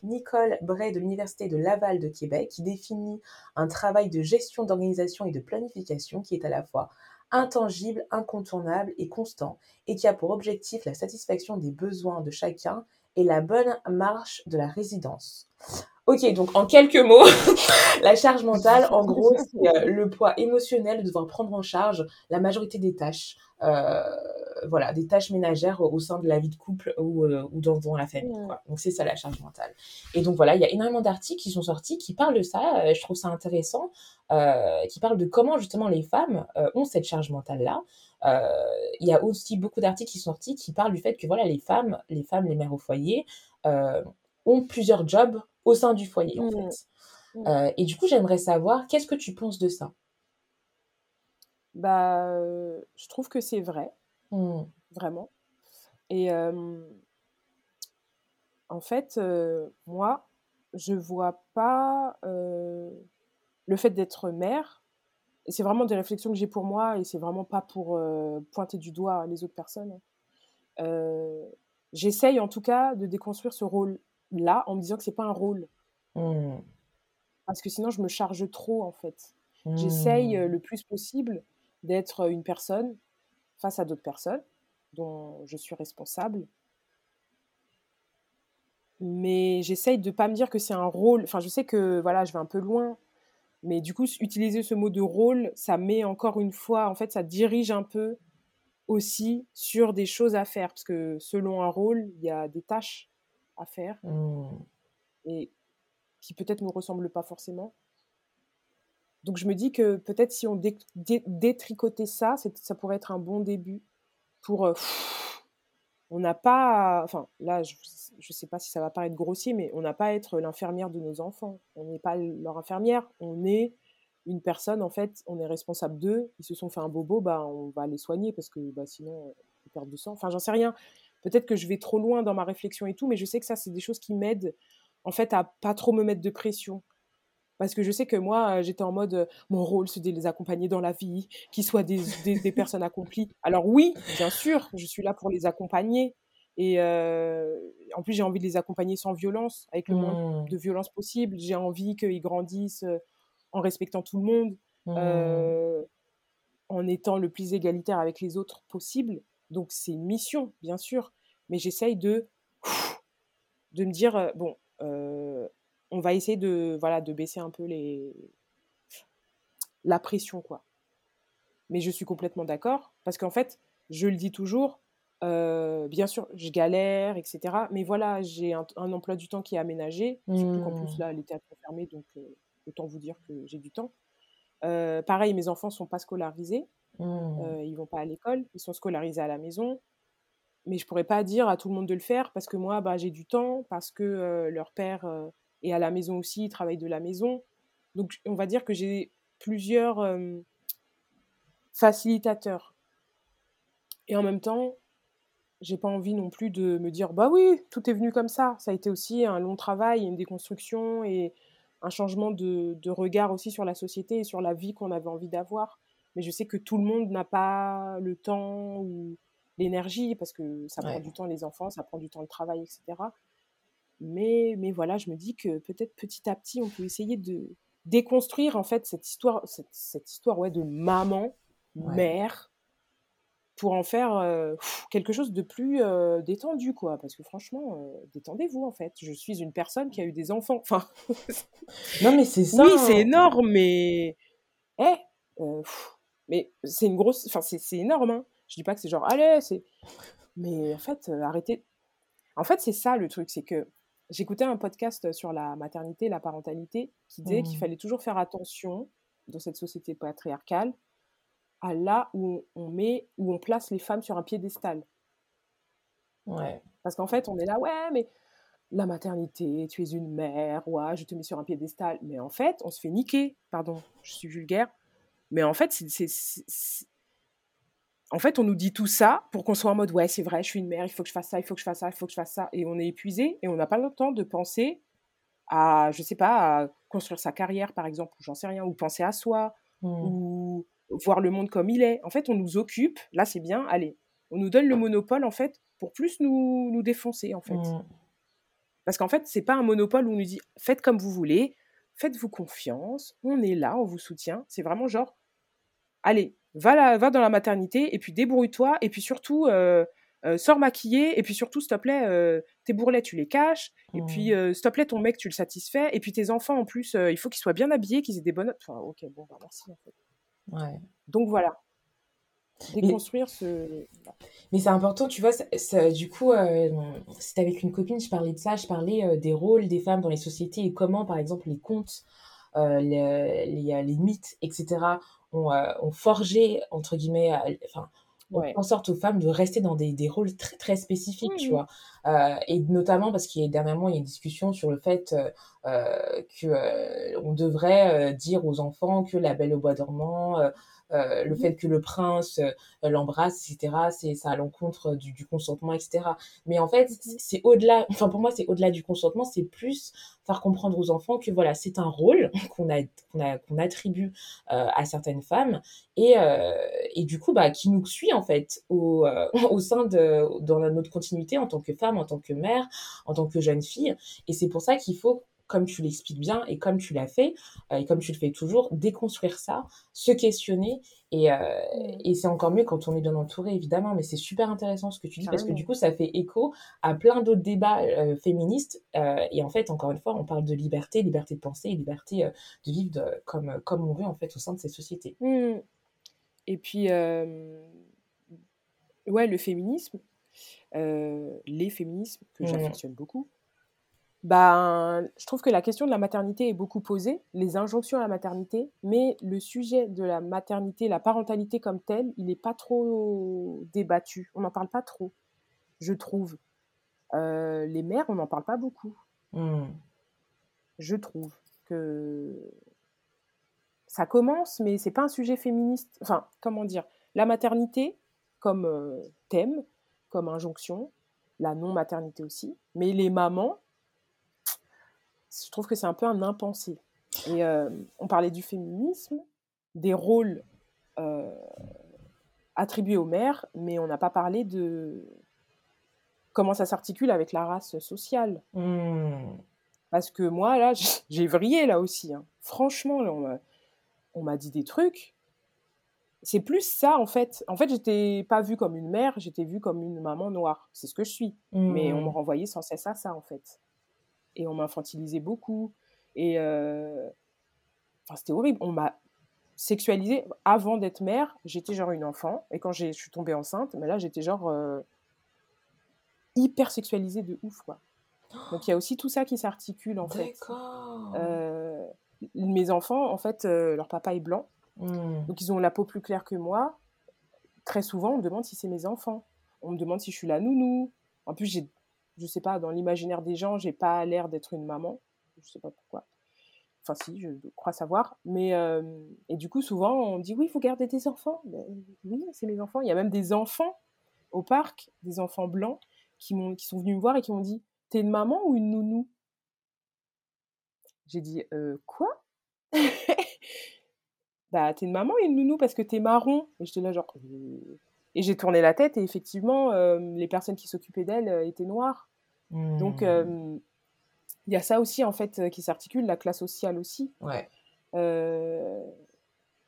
Nicole Bray de l'Université de Laval de Québec, qui définit un travail de gestion, d'organisation et de planification qui est à la fois intangible, incontournable et constant, et qui a pour objectif la satisfaction des besoins de chacun et la bonne marche de la résidence. Ok, donc en quelques mots, la charge mentale, en gros, c'est euh, le poids émotionnel de devoir prendre en charge la majorité des tâches, euh, voilà, des tâches ménagères au sein de la vie de couple ou, euh, ou dans, dans, la famille. Quoi. Donc c'est ça la charge mentale. Et donc voilà, il y a énormément d'articles qui sont sortis qui parlent de ça. je trouve ça intéressant, qui parlent de comment justement les femmes ont cette charge mentale là. Il y a aussi beaucoup d'articles qui sont sortis qui parlent du fait que voilà les femmes, les femmes, les mères au foyer ont plusieurs jobs au sein du foyer, en mmh. fait. Mmh. Euh, et du coup, j'aimerais savoir, qu'est-ce que tu penses de ça? Bah, euh, je trouve que c'est vrai, mmh. vraiment. Et en fait, euh, moi, je vois pas le fait d'être mère. Et c'est vraiment des réflexions que j'ai pour moi, et c'est vraiment pas pour pointer du doigt les autres personnes. J'essaye en tout cas de déconstruire ce rôle là en me disant que c'est pas un rôle. Mmh. Parce que sinon, je me charge trop, en fait. J'essaye mmh. le plus possible d'être une personne face à d'autres personnes dont je suis responsable. Mais j'essaye de pas me dire que c'est un rôle. Enfin, je sais que voilà, je vais un peu loin. Mais du coup, utiliser ce mot de rôle, ça met encore une fois, en fait, ça dirige un peu aussi sur des choses à faire. Parce que selon un rôle, il y a des tâches à faire mmh. et qui peut-être ne nous ressemblent pas forcément. Donc je me dis que peut-être si on détricotait ça, ça pourrait être un bon début pour... Euh, on n'a pas... Enfin là, je ne sais pas si ça va paraître grossier, mais on n'a pas à être l'infirmière de nos enfants. On n'est pas leur infirmière, on est une personne, en fait, on est responsable d'eux. Ils se sont fait un bobo, bah, on va les soigner parce que bah, sinon, ils perdent du sang. Enfin, j'en sais rien. Peut-être que je vais trop loin dans ma réflexion et tout, mais je sais que ça, c'est des choses qui m'aident en fait à pas trop me mettre de pression. Parce que je sais que moi, euh, j'étais en mode, euh, mon rôle, c'est de les accompagner dans la vie, qu'ils soient des, des, personnes accomplies. Alors oui, bien sûr, je suis là pour les accompagner. Et euh, en plus, j'ai envie de les accompagner sans violence, avec le moins mmh. de violence possible. J'ai envie qu'ils grandissent en respectant tout le monde, mmh. en étant le plus égalitaire avec les autres possible. Donc c'est une mission, bien sûr, mais j'essaye de, de me dire, bon, euh, on va essayer de, voilà, de baisser un peu les... la pression, quoi. Mais je suis complètement d'accord, parce qu'en fait, je le dis toujours, euh, bien sûr, je galère, etc. Mais voilà, j'ai un, emploi du temps qui est aménagé, surtout qu'en plus, mmh. là, les théâtres sont fermés, donc autant vous dire que j'ai du temps. pareil, mes enfants ne sont pas scolarisés. Mmh. Euh, ils vont pas à l'école, ils sont scolarisés à la maison. Mais je pourrais pas dire à tout le monde de le faire parce que moi, bah, j'ai du temps, parce que euh, leur père euh, est à la maison aussi, il travaille de la maison. Donc, on va dire que j'ai plusieurs facilitateurs. Et en même temps, j'ai pas envie non plus de me dire bah oui, tout est venu comme ça. Ça a été aussi un long travail, une déconstruction et un changement de, de regard aussi sur la société et sur la vie qu'on avait envie d'avoir mais je sais que tout le monde n'a pas le temps ou l'énergie parce que ça prend du temps les enfants, ça prend du temps le travail, etc. Mais, mais voilà, je me dis que peut-être petit à petit, on peut essayer de déconstruire en fait cette histoire, cette, cette histoire ouais, de maman, mère, pour en faire euh, quelque chose de plus euh, détendu, quoi. Parce que franchement, euh, détendez-vous en fait. Je suis une personne qui a eu des enfants. Enfin, non mais c'est ça. Oui, c'est hein. énorme, mais eh, mais c'est une grosse. Enfin, c'est énorme. Hein. Je dis pas que c'est genre, allez, c'est. Mais en fait, arrêtez. En fait, c'est ça le truc, c'est que j'écoutais un podcast sur la maternité, la parentalité, qui disait qu'il mmh. fallait toujours faire attention dans cette société patriarcale à là où on met, où on place les femmes sur un piédestal. Ouais. Parce qu'en fait, on est là, ouais, mais la maternité, tu es une mère, ouais, je te mets sur un piédestal. Mais en fait, on se fait niquer, pardon, je suis vulgaire, mais en fait, c'est, en fait, on nous dit tout ça pour qu'on soit en mode ouais, c'est vrai, je suis une mère, il faut que je fasse ça, il faut que je fasse ça, il faut que je fasse ça, et on est épuisé et on n'a pas le temps de penser à, je sais pas, à construire sa carrière par exemple, ou j'en sais rien, ou penser à soi, mmh. ou voir le monde comme il est. En fait, on nous occupe. Là, c'est bien. Allez, on nous donne le monopole en fait pour plus nous, nous défoncer en fait. Mmh. Parce qu'en fait, c'est pas un monopole où on nous dit faites comme vous voulez, faites-vous confiance, on est là, on vous soutient. C'est vraiment genre allez, va, va dans la maternité, et puis débrouille-toi, et puis surtout, euh, euh, sors maquillée, et puis surtout, s'il te plaît, euh, tes bourrelets, tu les caches, et puis, mmh. s'il te plaît, ton mec, tu le satisfais, et puis tes enfants, en plus, il faut qu'ils soient bien habillés, qu'ils aient des bonnes. Enfin, ok, bon, bah, merci, en fait. Ouais. Donc voilà. Déconstruire ce. Mais c'est important, tu vois, ça, du coup, c'était avec une copine, je parlais de ça, je parlais des rôles des femmes dans les sociétés et comment, par exemple, les contes, les, les, les, mythes, etc., ont, ont forgé, entre guillemets, enfin, en sorte aux femmes de rester dans des, des rôles très très spécifiques, tu vois. Euh, et notamment parce qu'il y a dernièrement il y a une discussion sur le fait euh, euh que euh, on devrait dire aux enfants que la Belle au bois dormant, euh, le mmh fait que le prince euh, l'embrasse, etc., c'est ça à l'encontre du, du, consentement, etc. Mais en fait, mmh c'est au-delà, enfin pour moi, c'est au-delà du consentement, c'est plus faire comprendre aux enfants que voilà, c'est un rôle qu'on a, qu'on a, qu'on attribue euh, à certaines femmes et, et du coup, bah, qui nous suit en fait au, au sein de, dans notre continuité en tant que femme, en tant que mère, en tant que jeune fille. Et c'est pour ça qu'il faut comme tu l'expliques bien et comme tu l'as fait, euh, et comme tu le fais toujours, déconstruire ça, se questionner. Et, euh, mmh. et c'est encore mieux quand on est bien entouré, évidemment. Mais c'est super intéressant ce que tu dis, parce que du coup, ça fait écho à plein d'autres débats euh, féministes. et en fait, encore une fois, on parle de liberté, liberté de penser, liberté de vivre comme, comme on veut, en fait, au sein de ces sociétés. Mmh. Et puis, ouais, le féminisme, les féminismes, que mmh. j'affectionne beaucoup, ben, je trouve que la question de la maternité est beaucoup posée, les injonctions à la maternité, mais le sujet de la maternité, la parentalité comme telle, il n'est pas trop débattu. On n'en parle pas trop, je trouve. Euh, les mères, on n'en parle pas beaucoup. Mmh. Je trouve que ça commence, mais c'est pas un sujet féministe. Enfin, comment dire? La maternité comme euh, thème, comme injonction, la non-maternité aussi, mais les mamans, je trouve que c'est un peu un impensé. Et euh, on parlait du féminisme, des rôles euh, attribués aux mères, mais on n'a pas parlé de comment ça s'articule avec la race sociale. Mmh. Parce que moi, là, j'ai vrillé là aussi. Hein. Franchement, on m'a dit des trucs. C'est plus ça, en fait. En fait, j'étais pas vue comme une mère, j'étais vue comme une maman noire. C'est ce que je suis. Mais on me mmh. renvoyait sans cesse à ça, en fait et on m'infantilisait beaucoup. Et euh, enfin, c'était horrible. On m'a sexualisée avant d'être mère. J'étais genre une enfant. Et quand je suis tombée enceinte, mais là, j'étais genre euh, hyper sexualisée de ouf, quoi. Donc il y a aussi tout ça qui s'articule en fait. Euh, mes enfants, en fait, leur papa est blanc, mmh. donc ils ont la peau plus claire que moi. Très souvent, on me demande si c'est mes enfants. On me demande si je suis la nounou. En plus, j'ai je sais pas, dans l'imaginaire des gens, j'ai pas l'air d'être une maman. Je sais pas pourquoi. Enfin, si, je crois savoir. Mais, euh, et du coup, souvent, on dit oui, il faut garder des enfants. Ben, oui, c'est mes enfants. Il y a même des enfants au parc, des enfants blancs, qui, qui sont venus me voir et qui m'ont dit T'es une maman ou une nounou? J'ai dit euh, Quoi? Bah, t'es une maman ou une nounou parce que t'es marron? Et j'étais là, genre. Euh, et j'ai tourné la tête et effectivement, euh, les personnes qui s'occupaient d'elle euh, étaient noires. Donc, mmh. euh, il y a ça aussi, en fait, qui s'articule, la classe sociale aussi. Ouais.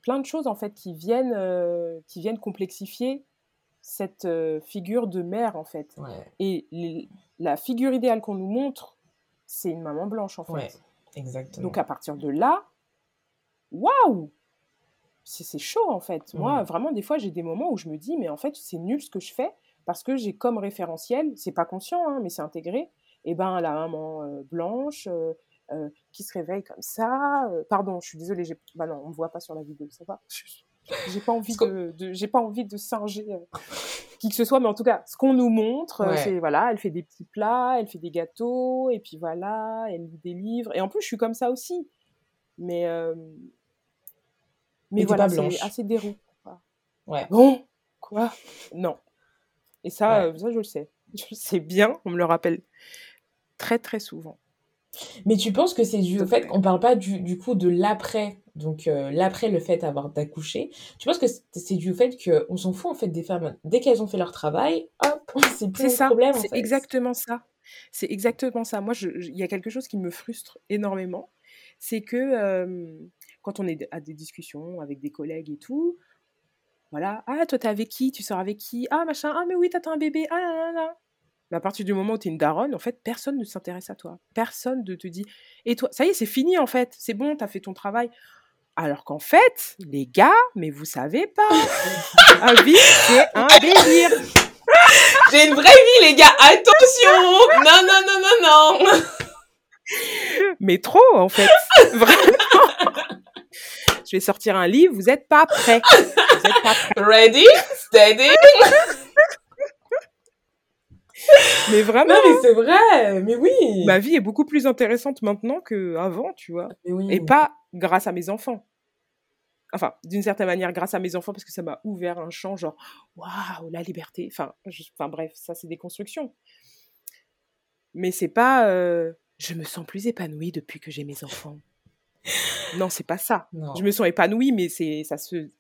plein de choses, en fait, qui viennent, qui viennent complexifier cette figure de mère, en fait. Et la figure idéale qu'on nous montre, c'est une maman blanche, en fait. Ouais, exactement. Donc, à partir de là, waouh c'est chaud en fait. Moi, mmh. vraiment, des fois, j'ai des moments où je me dis, mais en fait, c'est nul ce que je fais parce que j'ai comme référentiel, c'est pas conscient, hein, mais c'est intégré, et eh ben la maman euh, blanche euh, euh, qui se réveille comme ça. pardon, je suis désolée, bah non, on me voit pas sur la vidéo, ça va. J'ai pas envie de, j'ai pas envie de singer qui que ce soit, mais en tout cas, ce qu'on nous montre, c'est voilà, elle fait des petits plats, elle fait des gâteaux, et puis voilà, elle lit des livres. Et en plus, je suis comme ça aussi. Mais mais voilà, c'est assez dérout. Ouais. Bon, quoi? Non. Et ça, euh, ça, je le sais. Je le sais bien, on me le rappelle très très souvent. Mais tu penses que c'est dû au fait qu'on parle pas du, du coup de l'après, donc euh, l'après le fait d'avoir d'accoucher? Tu penses que c'est dû au fait qu'on s'en fout en fait des femmes dès qu'elles ont fait leur travail, hop, c'est plus ça, problème. C'est exactement ça. C'est exactement ça. Moi, il y a quelque chose qui me frustre énormément, c'est que quand on est à des discussions avec des collègues et tout, voilà. Ah, toi, t'es avec qui? Tu sors avec qui? Ah, machin. Ah, mais oui, t'attends un bébé. Ah, là, là. Mais à partir du moment où tu es une daronne, en fait, personne ne s'intéresse à toi. Personne ne te dit Et toi, ça y est, c'est fini, en fait. C'est bon, t'as fait ton travail. Alors qu'en fait, les gars, mais vous savez pas. un vie, c'est un délire. J'ai une vraie vie, les gars. Attention Non, non, non, non, non Mais trop, en fait. Vraiment. Vais sortir un livre, vous n'êtes pas prêts. Vous êtes pas prêts. Ready, steady? mais vraiment. Non, mais c'est vrai, mais oui. Ma vie est beaucoup plus intéressante maintenant qu'avant, tu vois. Et pas grâce à mes enfants. Enfin, d'une certaine manière, grâce à mes enfants, parce que ça m'a ouvert un champ, genre, waouh, la liberté. Enfin, enfin bref, ça, c'est des constructions. Mais c'est pas. Euh, je me sens plus épanouie depuis que j'ai mes enfants. Non, c'est pas ça. Je me sens épanouie, mais c'est ça se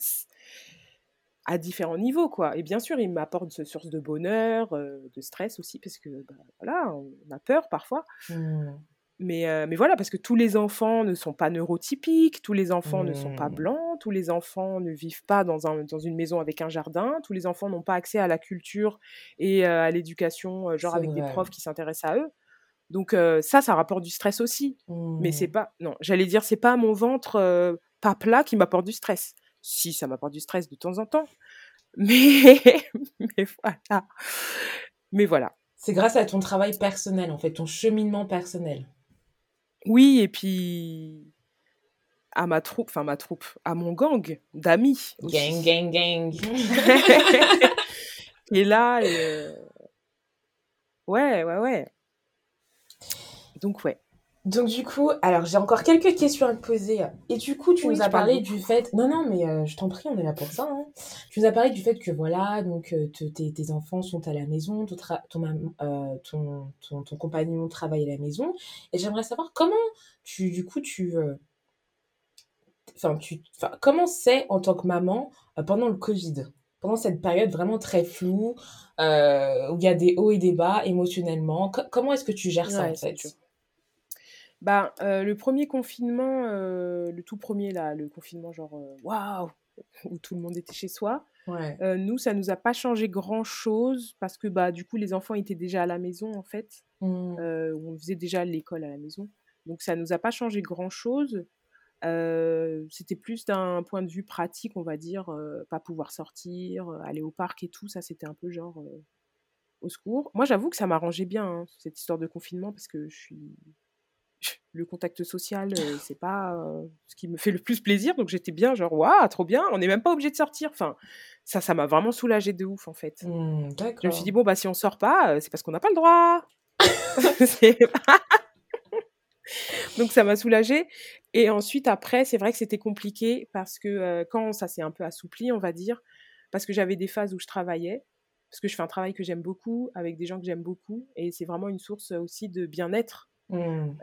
à différents niveaux, quoi. Et bien sûr, il m'apporte ce source de bonheur, euh, de stress aussi, parce que bah, voilà, on a peur parfois. Mmh. Mais, euh, mais voilà, parce que tous les enfants ne sont pas neurotypiques, tous les enfants ne sont pas mmh. blancs, tous les enfants ne vivent pas dans, un, dans une maison avec un jardin, tous les enfants n'ont pas accès à la culture et euh, à l'éducation, genre avec des profs qui s'intéressent à eux. Donc ça, ça rapporte du stress aussi. Mais c'est mmh. pas, non, j'allais dire, c'est pas mon ventre pas plat qui m'apporte du stress si, ça m'apporte du stress de temps en temps. Mais, mais voilà. Mais voilà. C'est grâce à ton travail personnel, en fait, ton cheminement personnel. Oui, et puis à ma troupe, enfin ma troupe, à mon gang d'amis. Gang, gang, gang. et là, euh, ouais, ouais, ouais. Donc, ouais. Donc du coup, alors j'ai encore quelques questions à te poser. Et du coup, tu nous as parlé du fait... Non, non, mais euh, je t'en prie, on est là pour ça. Hein. Tu nous as parlé du fait que voilà, donc euh, tes, enfants sont à la maison, ton, euh, ton, ton, ton, compagnon travaille à la maison. Et j'aimerais savoir comment tu, du coup, tu... Enfin, tu... comment c'est en tant que maman pendant le Covid? Pendant cette période vraiment très floue, où il y a des hauts et des bas émotionnellement. comment est-ce que tu gères ça en fait? Bah, euh, le premier confinement, euh, le tout premier là, le confinement genre, euh, waouh! Où tout le monde était chez soi. nous, ça nous a pas changé grand-chose parce que, bah, du coup, les enfants étaient déjà à la maison en fait. Mmh. on faisait déjà l'école à la maison. Donc ça nous a pas changé grand-chose. c'était plus d'un point de vue pratique, on va dire, pas pouvoir sortir, aller au parc et tout, ça c'était un peu genre, au secours. Moi, j'avoue que ça m'arrangeait bien, hein, cette histoire de confinement parce que je suis le contact social, euh, c'est pas euh, ce qui me fait le plus plaisir. Donc j'étais bien, genre, waouh, trop bien, on n'est même pas obligé de sortir. Enfin, ça, ça m'a vraiment soulagé de ouf, en fait. Mmh, je me suis dit, bon, bah, si on sort pas, euh, c'est parce qu'on n'a pas le droit. donc ça m'a soulagé Et ensuite, après, c'est vrai que c'était compliqué parce que quand ça s'est un peu assoupli, on va dire, parce que j'avais des phases où je travaillais, parce que je fais un travail que j'aime beaucoup, avec des gens que j'aime beaucoup, et c'est vraiment une source aussi de bien-être Mmh.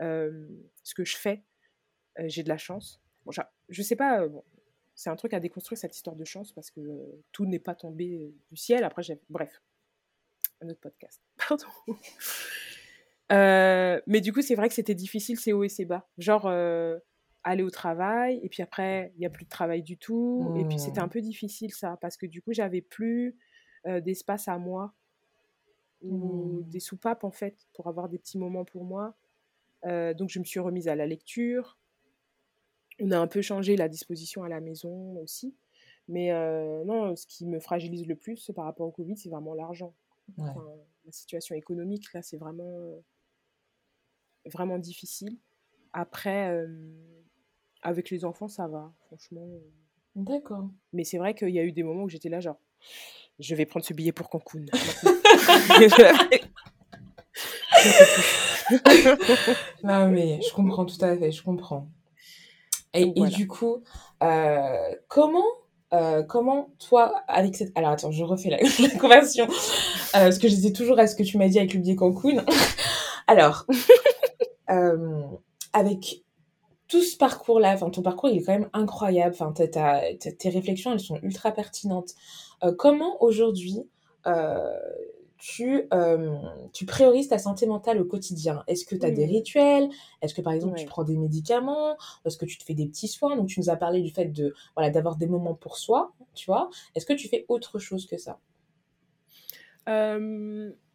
ce que je fais, j'ai de la chance. Bon, je sais pas, c'est un truc à déconstruire cette histoire de chance parce que tout n'est pas tombé du ciel. Après, bref, un autre podcast. Pardon. mais du coup, c'est vrai que c'était difficile, c'est haut et c'est bas. Genre, aller au travail, et puis après, il n'y a plus de travail du tout. Et puis, c'était un mmh. peu difficile, ça, parce que du coup, j'avais plus d'espace à moi ou mmh. des soupapes, en fait, pour avoir des petits moments pour moi. Euh, donc je me suis remise à la lecture. On a un peu changé la disposition à la maison aussi. Mais euh, non, ce qui me fragilise le plus par rapport au Covid, c'est vraiment l'argent. la situation économique, là, c'est vraiment, vraiment difficile. Après, euh, avec les enfants, ça va, franchement. D'accord. Mais c'est vrai qu'il y a eu des moments où j'étais là, genre, je vais prendre ce billet pour Cancun. non, mais je comprends tout à fait, je comprends. Et, du coup, euh, comment, euh, comment toi, avec cette... Alors attends, je refais la, conversion. Euh, parce que j'étais toujours à ce que tu m'as dit avec le biais Cancun. Alors, avec tout ce parcours-là, enfin ton parcours il est quand même incroyable, enfin tes réflexions elles sont ultra pertinentes. comment aujourd'hui tu, tu priorises ta santé mentale au quotidien. Est-ce que tu as des rituels? Est-ce que par exemple tu prends des médicaments? Est-ce que tu te fais des petits soins? Donc tu nous as parlé du fait de voilà d'avoir des moments pour soi, tu vois. Est-ce que tu fais autre chose que ça?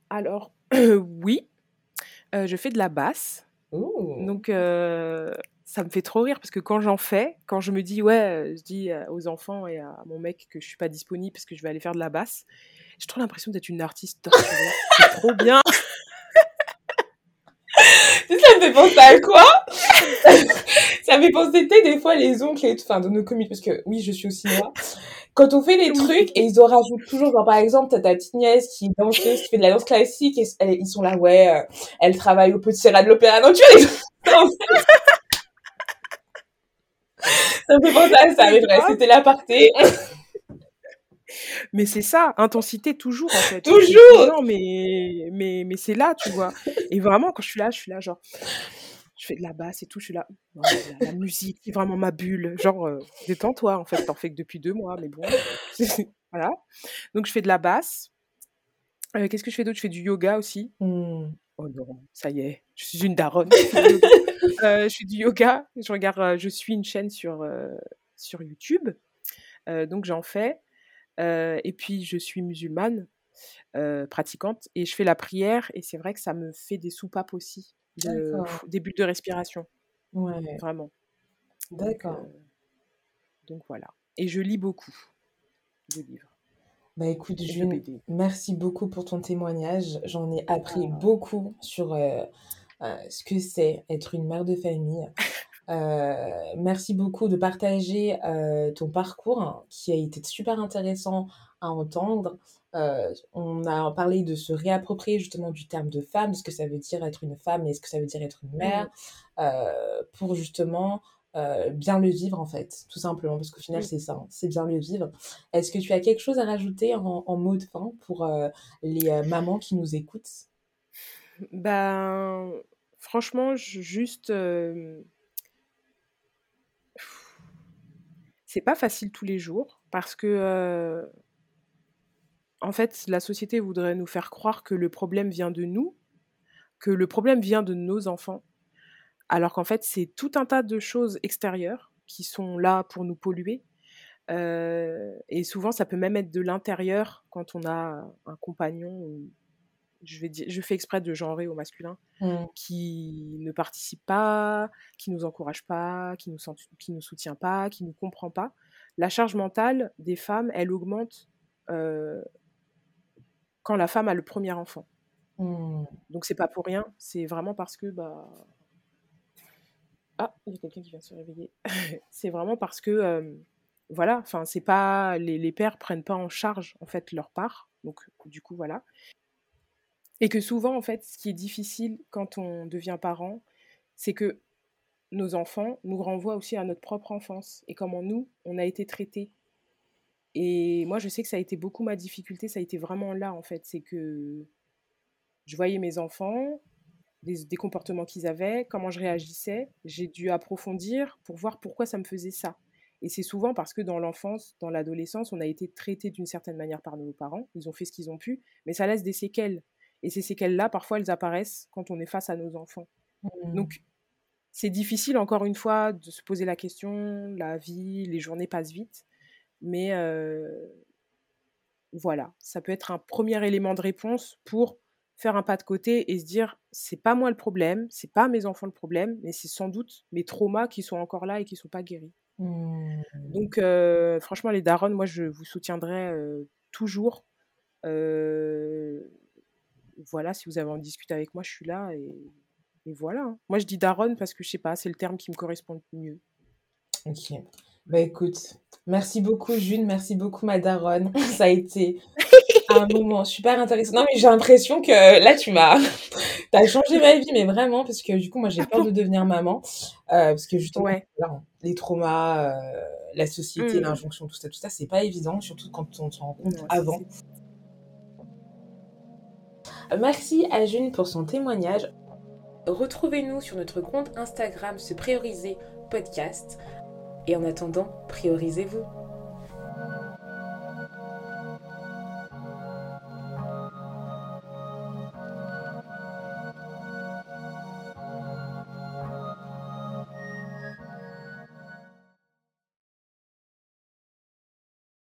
Alors oui, je fais de la basse. Donc ça me fait trop rire parce que quand j'en fais, quand je me dis ouais, je dis aux enfants et à mon mec que je suis pas disponible parce que je vais aller faire de la basse, j'ai trop l'impression d'être une artiste. C'est trop bien. ça me fait penser à quoi? Ça me fait penser, des fois, les oncles et tout, enfin, de nos communes, parce que oui, je suis aussi moi. Quand on fait des trucs, et ils en rajoutent toujours, genre, par exemple, t'as ta petite nièce qui danse, qui fait de la danse classique, et ils sont là, ouais, euh, elle travaille au petit Serra de l'Opéra. Non, tu vois, les... ça me fait penser à ça, mais bref, c'était l'aparté. Mais c'est ça, intensité toujours en fait. Toujours Non, mais, mais, mais c'est là, tu vois. Et vraiment, quand je suis là, je suis là, genre, je fais de la basse et tout, je suis là, la, musique, c'est vraiment ma bulle. Genre, euh, détends-toi, en fait, t'en fais que depuis deux mois, mais bon. voilà. Donc, je fais de la basse. Euh, qu'est-ce que je fais d'autre? Je fais du yoga aussi. Mmh. Oh non, ça y est, je suis une daronne. euh, je fais du yoga. Je regarde, euh, je suis une chaîne sur, sur YouTube. donc, j'en fais et puis, je suis musulmane, pratiquante, et je fais la prière, et c'est vrai que ça me fait des soupapes aussi, des bulles de respiration. Ouais. Vraiment. D'accord. Donc, voilà. Et je lis beaucoup de livres. Bah écoute, June, merci beaucoup pour ton témoignage. J'en ai appris beaucoup sur ce que c'est être une mère de famille. Euh, merci beaucoup de partager euh, ton parcours hein, qui a été super intéressant à entendre. Euh, on a parlé de se réapproprier justement du terme de femme, ce que ça veut dire être une femme et ce que ça veut dire être une mère, pour justement bien le vivre en fait, tout simplement, parce qu'au final c'est ça, hein, c'est bien le vivre. Est-ce que tu as quelque chose à rajouter en, en mot de fin pour les mamans qui nous écoutent? Ben, franchement, juste pas facile tous les jours parce que euh, en fait la société voudrait nous faire croire que le problème vient de nous, que le problème vient de nos enfants, alors qu'en fait c'est tout un tas de choses extérieures qui sont là pour nous polluer. Euh, et souvent ça peut même être de l'intérieur quand on a un compagnon je, vais dire, je fais exprès de genrer au masculin, mmh. qui ne participe pas, qui nous encourage pas, qui nous, qui nous soutient pas, qui nous comprend pas. La charge mentale des femmes, elle augmente euh, quand la femme a le premier enfant. Mmh. Donc c'est pas pour rien, c'est vraiment parce que bah ah il y a quelqu'un qui vient se réveiller. c'est vraiment parce que euh, voilà, enfin c'est pas les, les pères prennent pas en charge en fait leur part. Donc du coup voilà. Et que souvent, en fait, ce qui est difficile quand on devient parent, c'est que nos enfants nous renvoient aussi à notre propre enfance et comment nous, on a été traités. Et moi, je sais que ça a été beaucoup ma difficulté, ça a été vraiment là, en fait. C'est que je voyais mes enfants, des, comportements qu'ils avaient, comment je réagissais. J'ai dû approfondir pour voir pourquoi ça me faisait ça. Et c'est souvent parce que dans l'enfance, dans l'adolescence, on a été traité d'une certaine manière par nos parents. Ils ont fait ce qu'ils ont pu, mais ça laisse des séquelles. Et ces séquelles-là, parfois, elles apparaissent quand on est face à nos enfants. Mmh. Donc, c'est difficile, encore une fois, de se poser la question. La vie, les journées passent vite. Mais euh, voilà, ça peut être un premier élément de réponse pour faire un pas de côté et se dire c'est pas moi le problème, c'est pas mes enfants le problème, mais c'est sans doute mes traumas qui sont encore là et qui sont pas guéris. Mmh. Donc euh, franchement les darons, moi je vous soutiendrai euh, toujours voilà, si vous avez envie de discuter avec moi, je suis là et, voilà. Hein. Moi, je dis daronne parce que je sais pas, c'est le terme qui me correspond le mieux. Ok. Bah écoute, merci beaucoup June, merci beaucoup ma daronne. Ça a été un moment super intéressant. Non mais j'ai l'impression que là tu m'as, as changé ma vie, mais vraiment parce que du coup moi j'ai peur de devenir maman euh, parce que justement les traumas, euh, la société, mmh. l'injonction, tout ça, tout ça, c'est pas évident, surtout quand on se rend compte avant. Merci à June pour son témoignage. Retrouvez-nous sur notre compte Instagram Se Prioriser Podcast. Et en attendant, priorisez-vous.